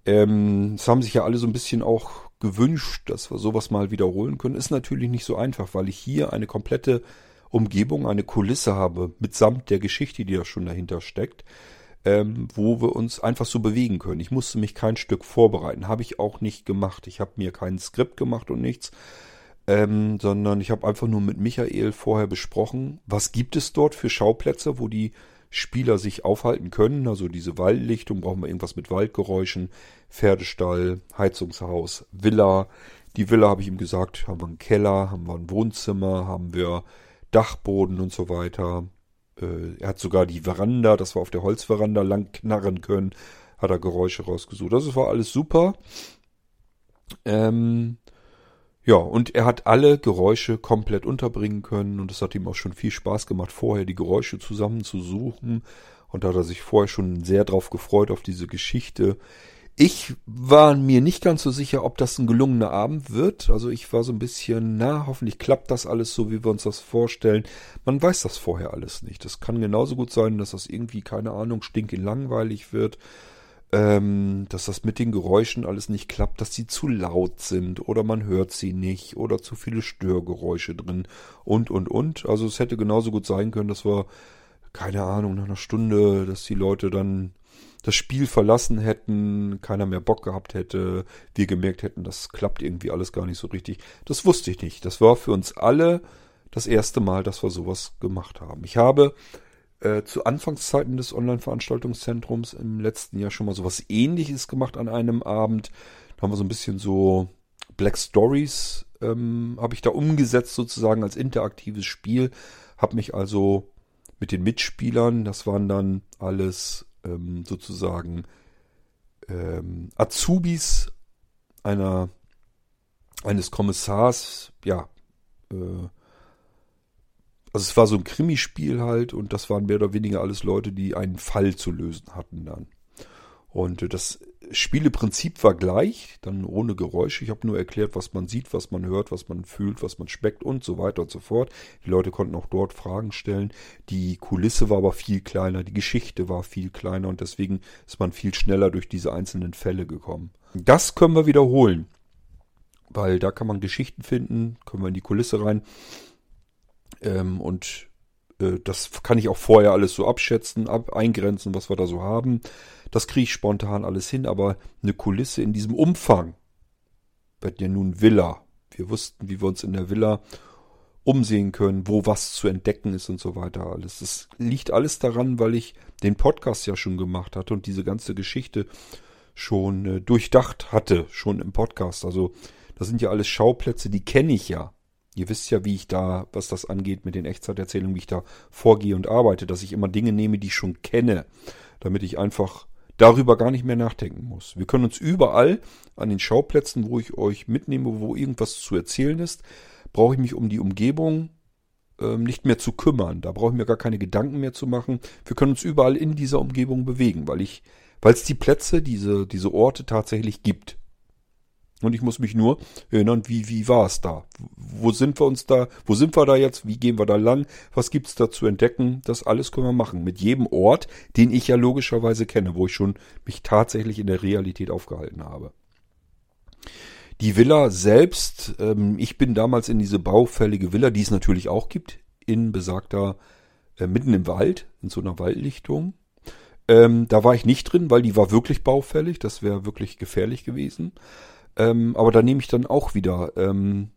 Ähm, es haben sich ja alle so ein bisschen auch gewünscht, dass wir sowas mal wiederholen können. Ist natürlich nicht so einfach, weil ich hier eine komplette Umgebung, eine Kulisse habe, mitsamt der Geschichte, die da schon dahinter steckt, ähm, wo wir uns einfach so bewegen können. Ich musste mich kein Stück vorbereiten, habe ich auch nicht gemacht. Ich habe mir kein Skript gemacht und nichts, ähm, sondern ich habe einfach nur mit Michael vorher besprochen, was gibt es dort für Schauplätze, wo die Spieler sich aufhalten können. Also diese Waldlichtung, brauchen wir irgendwas mit Waldgeräuschen, Pferdestall, Heizungshaus, Villa. Die Villa, habe ich ihm gesagt, haben wir einen Keller, haben wir ein Wohnzimmer, haben wir Dachboden und so weiter. Äh, er hat sogar die Veranda, das war auf der Holzveranda, lang knarren können, hat er Geräusche rausgesucht. Das war alles super. Ähm, ja, und er hat alle Geräusche komplett unterbringen können und es hat ihm auch schon viel Spaß gemacht, vorher die Geräusche zusammenzusuchen. Und da hat er sich vorher schon sehr drauf gefreut auf diese Geschichte. Ich war mir nicht ganz so sicher, ob das ein gelungener Abend wird. Also ich war so ein bisschen, na, hoffentlich klappt das alles so, wie wir uns das vorstellen. Man weiß das vorher alles nicht. Das kann genauso gut sein, dass das irgendwie, keine Ahnung, stinkelangweilig wird. Ähm, dass das mit den Geräuschen alles nicht klappt, dass sie zu laut sind oder man hört sie nicht oder zu viele Störgeräusche drin und, und, und. Also es hätte genauso gut sein können, dass wir, keine Ahnung, nach einer Stunde, dass die Leute dann das Spiel verlassen hätten, keiner mehr Bock gehabt hätte, wir gemerkt hätten, das klappt irgendwie alles gar nicht so richtig. Das wusste ich nicht. Das war für uns alle das erste Mal, dass wir sowas gemacht haben. Ich habe äh, zu Anfangszeiten des Online-Veranstaltungszentrums im letzten Jahr schon mal sowas ähnliches gemacht an einem Abend. Da haben wir so ein bisschen so Black Stories ähm, habe ich da umgesetzt sozusagen als interaktives Spiel. Habe mich also mit den Mitspielern, das waren dann alles ähm, sozusagen ähm, Azubis einer eines Kommissars, ja, äh, also es war so ein Krimispiel halt und das waren mehr oder weniger alles Leute, die einen Fall zu lösen hatten dann. Und das Spieleprinzip war gleich, dann ohne Geräusche. Ich habe nur erklärt, was man sieht, was man hört, was man fühlt, was man schmeckt und so weiter und so fort. Die Leute konnten auch dort Fragen stellen. Die Kulisse war aber viel kleiner, die Geschichte war viel kleiner und deswegen ist man viel schneller durch diese einzelnen Fälle gekommen. Das können wir wiederholen, weil da kann man Geschichten finden, können wir in die Kulisse rein ähm, und äh, das kann ich auch vorher alles so abschätzen, ab, eingrenzen, was wir da so haben. Das kriege ich spontan alles hin, aber eine Kulisse in diesem Umfang wird ja nun Villa. Wir wussten, wie wir uns in der Villa umsehen können, wo was zu entdecken ist und so weiter alles. Das liegt alles daran, weil ich den Podcast ja schon gemacht hatte und diese ganze Geschichte schon äh, durchdacht hatte, schon im Podcast. Also das sind ja alles Schauplätze, die kenne ich ja. Ihr wisst ja, wie ich da, was das angeht mit den Echtzeiterzählungen, wie ich da vorgehe und arbeite, dass ich immer Dinge nehme, die ich schon kenne, damit ich einfach darüber gar nicht mehr nachdenken muss. Wir können uns überall an den Schauplätzen, wo ich euch mitnehme, wo irgendwas zu erzählen ist, brauche ich mich um die Umgebung ähm, nicht mehr zu kümmern. Da brauche ich mir gar keine Gedanken mehr zu machen. Wir können uns überall in dieser Umgebung bewegen, weil ich, weil es die Plätze, diese, diese Orte tatsächlich gibt. Und ich muss mich nur erinnern, wie, wie war es da? Wo sind wir uns da? Wo sind wir da jetzt? Wie gehen wir da lang? Was gibt's da zu entdecken? Das alles können wir machen. Mit jedem Ort, den ich ja logischerweise kenne, wo ich schon mich tatsächlich in der Realität aufgehalten habe. Die Villa selbst, ähm, ich bin damals in diese baufällige Villa, die es natürlich auch gibt, in besagter, äh, mitten im Wald, in so einer Waldlichtung. Ähm, da war ich nicht drin, weil die war wirklich baufällig. Das wäre wirklich gefährlich gewesen. Ähm, aber da nehme ich dann auch wieder, ähm,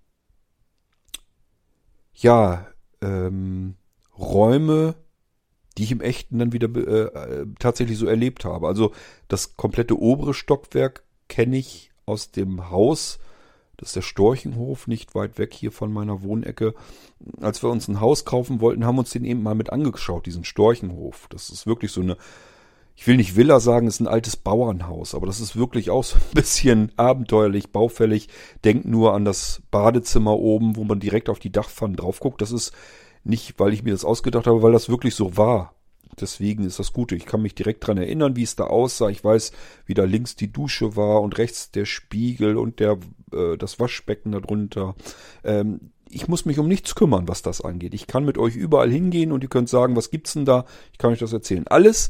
ja, ähm, Räume, die ich im Echten dann wieder äh, äh, tatsächlich so erlebt habe. Also das komplette obere Stockwerk kenne ich aus dem Haus. Das ist der Storchenhof, nicht weit weg hier von meiner Wohnecke. Als wir uns ein Haus kaufen wollten, haben wir uns den eben mal mit angeschaut, diesen Storchenhof. Das ist wirklich so eine ich will nicht Villa sagen, es ist ein altes Bauernhaus, aber das ist wirklich auch so ein bisschen abenteuerlich, baufällig. Denkt nur an das Badezimmer oben, wo man direkt auf die Dachpfannen drauf guckt. Das ist nicht, weil ich mir das ausgedacht habe, weil das wirklich so war. Deswegen ist das Gute. Ich kann mich direkt dran erinnern, wie es da aussah. Ich weiß, wie da links die Dusche war und rechts der Spiegel und der äh, das Waschbecken darunter. Ähm, ich muss mich um nichts kümmern, was das angeht. Ich kann mit euch überall hingehen und ihr könnt sagen, was gibt's denn da? Ich kann euch das erzählen. Alles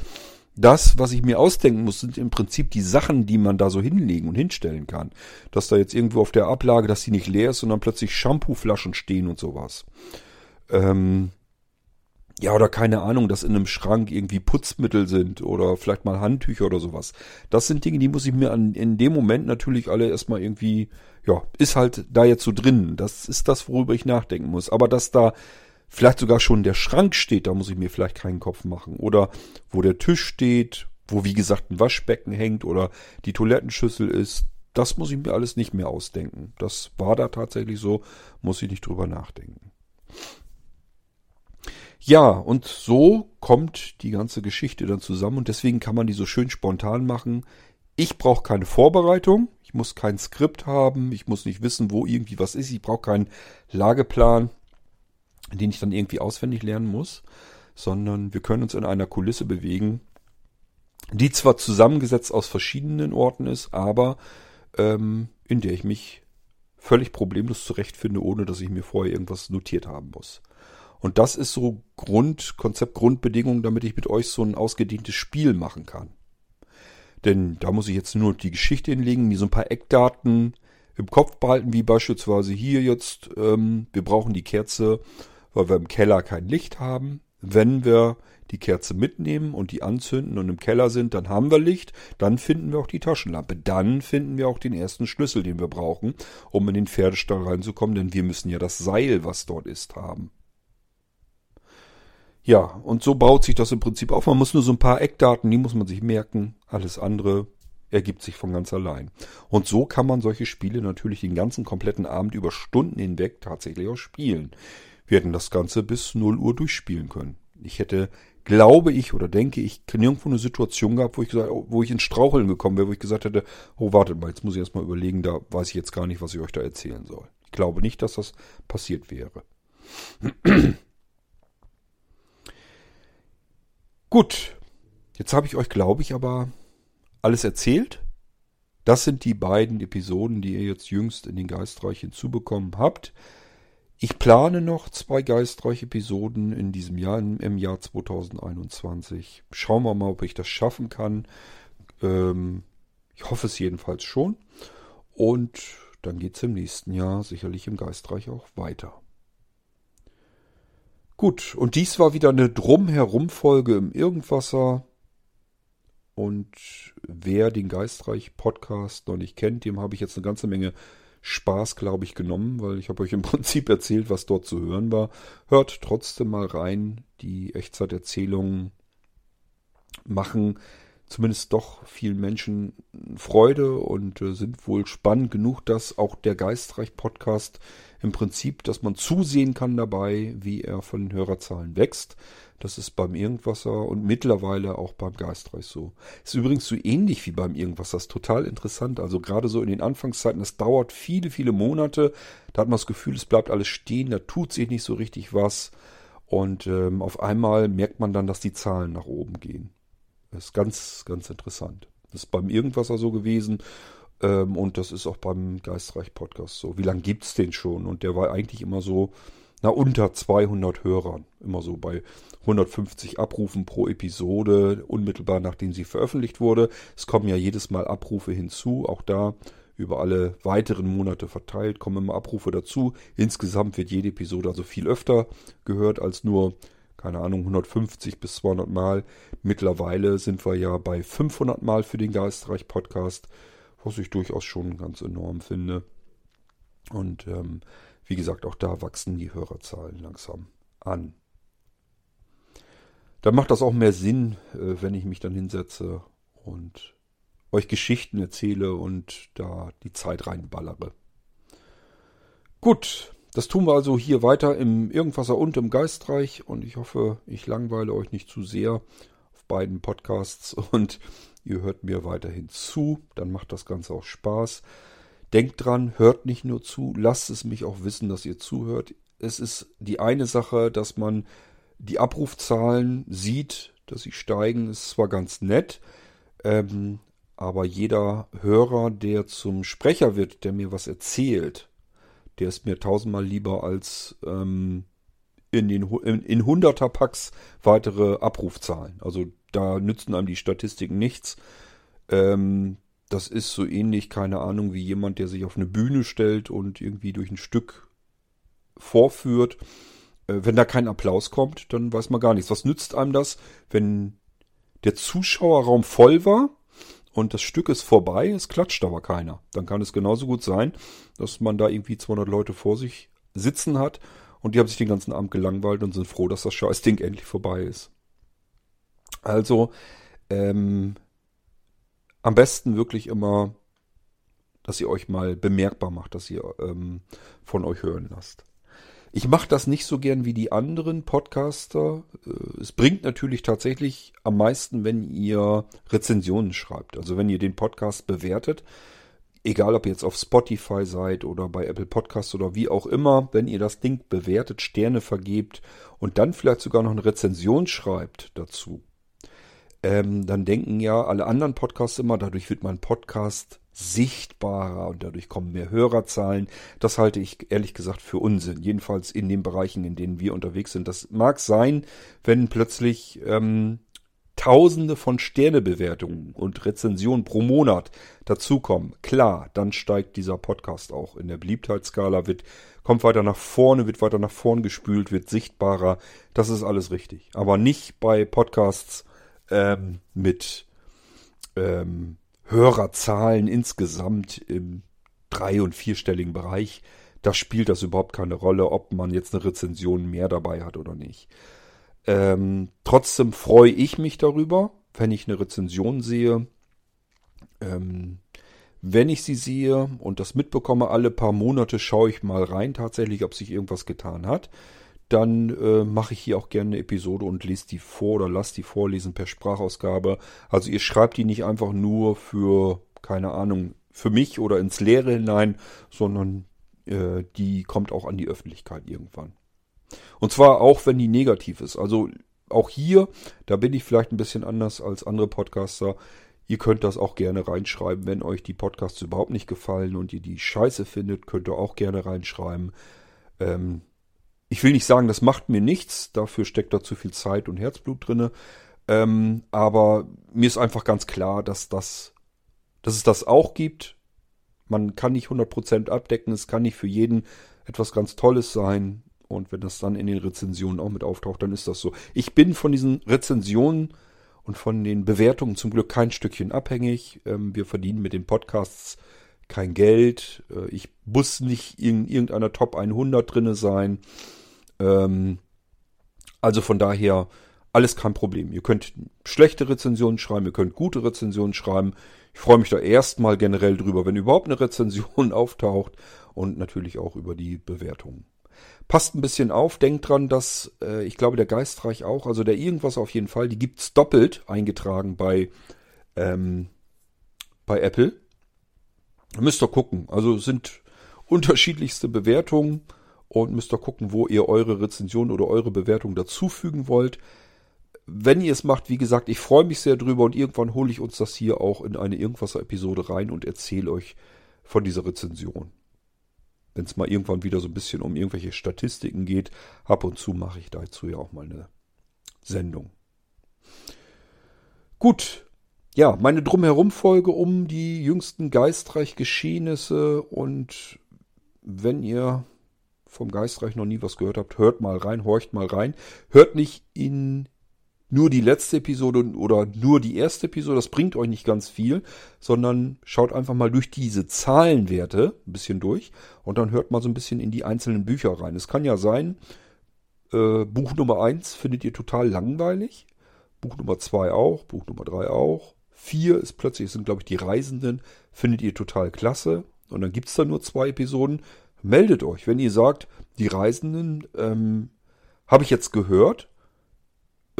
das, was ich mir ausdenken muss, sind im Prinzip die Sachen, die man da so hinlegen und hinstellen kann. Dass da jetzt irgendwo auf der Ablage, dass die nicht leer ist, sondern plötzlich Shampooflaschen stehen und sowas. Ähm, ja, oder keine Ahnung, dass in einem Schrank irgendwie Putzmittel sind oder vielleicht mal Handtücher oder sowas. Das sind Dinge, die muss ich mir an, in dem Moment natürlich alle erstmal irgendwie, ja, ist halt da jetzt so drin. Das ist das, worüber ich nachdenken muss. Aber dass da vielleicht sogar schon der Schrank steht, da muss ich mir vielleicht keinen Kopf machen. Oder wo der Tisch steht, wo wie gesagt ein Waschbecken hängt oder die Toilettenschüssel ist. Das muss ich mir alles nicht mehr ausdenken. Das war da tatsächlich so, muss ich nicht drüber nachdenken. Ja, und so kommt die ganze Geschichte dann zusammen und deswegen kann man die so schön spontan machen. Ich brauche keine Vorbereitung, ich muss kein Skript haben, ich muss nicht wissen, wo irgendwie was ist, ich brauche keinen Lageplan, den ich dann irgendwie auswendig lernen muss, sondern wir können uns in einer Kulisse bewegen, die zwar zusammengesetzt aus verschiedenen Orten ist, aber ähm, in der ich mich völlig problemlos zurechtfinde, ohne dass ich mir vorher irgendwas notiert haben muss. Und das ist so Grundkonzept, Grundbedingung, damit ich mit euch so ein ausgedehntes Spiel machen kann. Denn da muss ich jetzt nur die Geschichte hinlegen, mir so ein paar Eckdaten im Kopf behalten, wie beispielsweise hier jetzt, ähm, wir brauchen die Kerze, weil wir im Keller kein Licht haben. Wenn wir die Kerze mitnehmen und die anzünden und im Keller sind, dann haben wir Licht, dann finden wir auch die Taschenlampe, dann finden wir auch den ersten Schlüssel, den wir brauchen, um in den Pferdestall reinzukommen, denn wir müssen ja das Seil, was dort ist, haben. Ja, und so baut sich das im Prinzip auf. Man muss nur so ein paar Eckdaten, die muss man sich merken. Alles andere ergibt sich von ganz allein. Und so kann man solche Spiele natürlich den ganzen kompletten Abend über Stunden hinweg tatsächlich auch spielen. Wir hätten das Ganze bis 0 Uhr durchspielen können. Ich hätte glaube ich oder denke ich, nirgendwo eine Situation gehabt, wo ich gesagt, wo ich ins Straucheln gekommen wäre, wo ich gesagt hätte, oh, wartet mal, jetzt muss ich erstmal überlegen, da weiß ich jetzt gar nicht, was ich euch da erzählen soll. Ich glaube nicht, dass das passiert wäre. Gut, jetzt habe ich euch, glaube ich, aber alles erzählt. Das sind die beiden Episoden, die ihr jetzt jüngst in den Geistreich hinzubekommen habt. Ich plane noch zwei Geistreich-Episoden in diesem Jahr, im Jahr 2021. Schauen wir mal, ob ich das schaffen kann. Ähm, ich hoffe es jedenfalls schon. Und dann geht es im nächsten Jahr sicherlich im Geistreich auch weiter. Gut, und dies war wieder eine Drumherum-Folge im Irgendwasser. Und wer den Geistreich-Podcast noch nicht kennt, dem habe ich jetzt eine ganze Menge Spaß, glaube ich, genommen, weil ich habe euch im Prinzip erzählt, was dort zu hören war. Hört trotzdem mal rein. Die Echtzeiterzählungen machen zumindest doch vielen Menschen Freude und äh, sind wohl spannend genug, dass auch der Geistreich-Podcast im Prinzip, dass man zusehen kann dabei, wie er von den Hörerzahlen wächst. Das ist beim Irgendwasser und mittlerweile auch beim Geistreich so. Ist übrigens so ähnlich wie beim Irgendwasser. Ist total interessant. Also gerade so in den Anfangszeiten, das dauert viele, viele Monate. Da hat man das Gefühl, es bleibt alles stehen, da tut sich nicht so richtig was. Und ähm, auf einmal merkt man dann, dass die Zahlen nach oben gehen. Das ist ganz, ganz interessant. Das ist beim Irgendwasser so gewesen. Ähm, und das ist auch beim Geistreich Podcast so. Wie lange gibt es den schon? Und der war eigentlich immer so na, unter 200 Hörern. Immer so bei 150 Abrufen pro Episode, unmittelbar nachdem sie veröffentlicht wurde. Es kommen ja jedes Mal Abrufe hinzu, auch da über alle weiteren Monate verteilt kommen immer Abrufe dazu. Insgesamt wird jede Episode also viel öfter gehört als nur, keine Ahnung, 150 bis 200 Mal. Mittlerweile sind wir ja bei 500 Mal für den Geistreich Podcast, was ich durchaus schon ganz enorm finde. Und ähm, wie gesagt, auch da wachsen die Hörerzahlen langsam an. Dann macht das auch mehr Sinn, äh, wenn ich mich dann hinsetze und euch Geschichten erzähle und da die Zeit reinballere. Gut, das tun wir also hier weiter im Irgendwasser und im Geistreich und ich hoffe, ich langweile euch nicht zu sehr auf beiden Podcasts und ihr hört mir weiterhin zu, dann macht das Ganze auch Spaß. Denkt dran, hört nicht nur zu, lasst es mich auch wissen, dass ihr zuhört. Es ist die eine Sache, dass man die Abrufzahlen sieht, dass sie steigen, ist zwar ganz nett, ähm, aber jeder Hörer, der zum Sprecher wird, der mir was erzählt, der ist mir tausendmal lieber als ähm, in den in, in Hunderterpacks weitere Abrufzahlen. Also da nützen einem die Statistiken nichts. Ähm, das ist so ähnlich, keine Ahnung, wie jemand, der sich auf eine Bühne stellt und irgendwie durch ein Stück vorführt. Äh, wenn da kein Applaus kommt, dann weiß man gar nichts. Was nützt einem das, wenn der Zuschauerraum voll war und das Stück ist vorbei, es klatscht aber keiner. Dann kann es genauso gut sein, dass man da irgendwie 200 Leute vor sich sitzen hat und die haben sich den ganzen Abend gelangweilt und sind froh, dass das Scheißding endlich vorbei ist. Also, ähm, am besten wirklich immer, dass ihr euch mal bemerkbar macht, dass ihr ähm, von euch hören lasst. Ich mache das nicht so gern wie die anderen Podcaster. Äh, es bringt natürlich tatsächlich am meisten, wenn ihr Rezensionen schreibt. Also wenn ihr den Podcast bewertet, egal ob ihr jetzt auf Spotify seid oder bei Apple Podcasts oder wie auch immer, wenn ihr das Ding bewertet, Sterne vergebt und dann vielleicht sogar noch eine Rezension schreibt dazu, ähm, dann denken ja alle anderen Podcasts immer, dadurch wird mein Podcast sichtbarer und dadurch kommen mehr Hörerzahlen. Das halte ich ehrlich gesagt für Unsinn. Jedenfalls in den Bereichen, in denen wir unterwegs sind. Das mag sein, wenn plötzlich ähm, Tausende von Sternebewertungen und Rezensionen pro Monat dazukommen. Klar, dann steigt dieser Podcast auch in der Beliebtheitsskala, wird, kommt weiter nach vorne, wird weiter nach vorn gespült, wird sichtbarer. Das ist alles richtig. Aber nicht bei Podcasts ähm, mit ähm, Hörerzahlen insgesamt im drei- und vierstelligen Bereich, da spielt das überhaupt keine Rolle, ob man jetzt eine Rezension mehr dabei hat oder nicht. Ähm, trotzdem freue ich mich darüber, wenn ich eine Rezension sehe. Ähm, wenn ich sie sehe und das mitbekomme, alle paar Monate schaue ich mal rein tatsächlich, ob sich irgendwas getan hat dann äh, mache ich hier auch gerne eine Episode und lese die vor oder lasse die vorlesen per Sprachausgabe. Also ihr schreibt die nicht einfach nur für, keine Ahnung, für mich oder ins Leere hinein, sondern äh, die kommt auch an die Öffentlichkeit irgendwann. Und zwar auch, wenn die negativ ist. Also auch hier, da bin ich vielleicht ein bisschen anders als andere Podcaster. Ihr könnt das auch gerne reinschreiben, wenn euch die Podcasts überhaupt nicht gefallen und ihr die scheiße findet, könnt ihr auch gerne reinschreiben. Ähm, ich will nicht sagen, das macht mir nichts, dafür steckt da zu viel Zeit und Herzblut drinne. Ähm, aber mir ist einfach ganz klar, dass das, dass es das auch gibt. Man kann nicht 100% abdecken, es kann nicht für jeden etwas ganz Tolles sein. Und wenn das dann in den Rezensionen auch mit auftaucht, dann ist das so. Ich bin von diesen Rezensionen und von den Bewertungen zum Glück kein Stückchen abhängig. Ähm, wir verdienen mit den Podcasts kein Geld. Äh, ich muss nicht in irgendeiner Top 100 drinne sein. Ähm, also von daher alles kein Problem. Ihr könnt schlechte Rezensionen schreiben, ihr könnt gute Rezensionen schreiben. Ich freue mich da erstmal generell drüber, wenn überhaupt eine Rezension auftaucht und natürlich auch über die Bewertungen. Passt ein bisschen auf, denkt dran, dass äh, ich glaube, der Geistreich auch, also der irgendwas auf jeden Fall, die gibt's doppelt eingetragen bei, ähm, bei Apple. Müsst ihr gucken. Also sind unterschiedlichste Bewertungen und müsst ihr gucken, wo ihr eure Rezension oder eure Bewertung dazufügen wollt. Wenn ihr es macht, wie gesagt, ich freue mich sehr drüber und irgendwann hole ich uns das hier auch in eine Irgendwasser-Episode rein und erzähle euch von dieser Rezension. Wenn es mal irgendwann wieder so ein bisschen um irgendwelche Statistiken geht, ab und zu mache ich dazu ja auch mal eine Sendung. Gut, ja, meine Drumherum-Folge um die jüngsten Geistreich-Geschehnisse und wenn ihr vom Geistreich noch nie was gehört habt, hört mal rein, horcht mal rein. Hört nicht in nur die letzte Episode oder nur die erste Episode, das bringt euch nicht ganz viel, sondern schaut einfach mal durch diese Zahlenwerte ein bisschen durch und dann hört mal so ein bisschen in die einzelnen Bücher rein. Es kann ja sein, äh, Buch Nummer 1 findet ihr total langweilig, Buch Nummer 2 auch, Buch Nummer 3 auch, 4 ist plötzlich, sind glaube ich die Reisenden, findet ihr total klasse. Und dann gibt es da nur zwei Episoden. Meldet euch, wenn ihr sagt, die Reisenden ähm, habe ich jetzt gehört,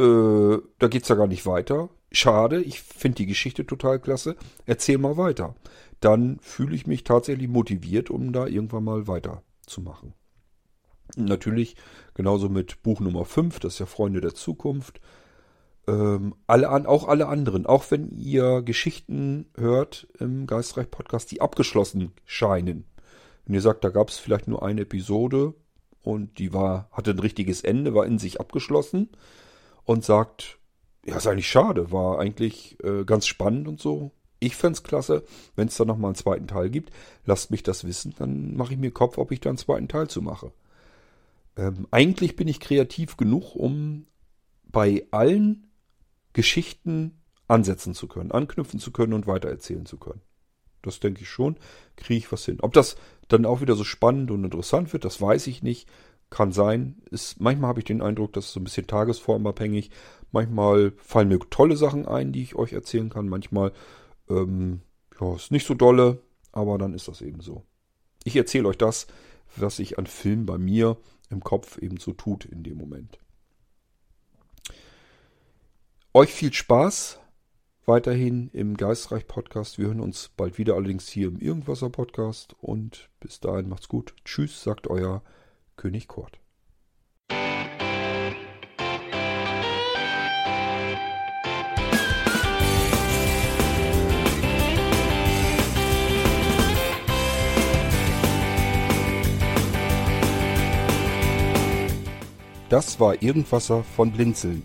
äh, da es ja gar nicht weiter. Schade, ich finde die Geschichte total klasse. Erzähl mal weiter. Dann fühle ich mich tatsächlich motiviert, um da irgendwann mal weiterzumachen. Natürlich genauso mit Buch Nummer 5, das ist ja Freunde der Zukunft ähm, alle an, auch alle anderen, auch wenn ihr Geschichten hört im Geistreich Podcast, die abgeschlossen scheinen. Wenn ihr sagt, da gab es vielleicht nur eine Episode und die war, hatte ein richtiges Ende, war in sich abgeschlossen und sagt, ja, ist eigentlich schade, war eigentlich äh, ganz spannend und so. Ich fände klasse, wenn es da nochmal einen zweiten Teil gibt. Lasst mich das wissen, dann mache ich mir Kopf, ob ich da einen zweiten Teil zu mache. Ähm, eigentlich bin ich kreativ genug, um bei allen Geschichten ansetzen zu können, anknüpfen zu können und weitererzählen zu können. Das denke ich schon, kriege ich was hin. Ob das dann auch wieder so spannend und interessant wird, das weiß ich nicht. Kann sein. Ist, manchmal habe ich den Eindruck, das ist so ein bisschen tagesformabhängig. Manchmal fallen mir tolle Sachen ein, die ich euch erzählen kann. Manchmal ähm, ja, ist nicht so dolle, aber dann ist das eben so. Ich erzähle euch das, was sich an Film bei mir im Kopf eben so tut in dem Moment. Euch viel Spaß weiterhin im Geistreich Podcast. Wir hören uns bald wieder, allerdings hier im Irgendwasser Podcast. Und bis dahin macht's gut. Tschüss, sagt euer König Kurt. Das war Irgendwasser von Blinzeln.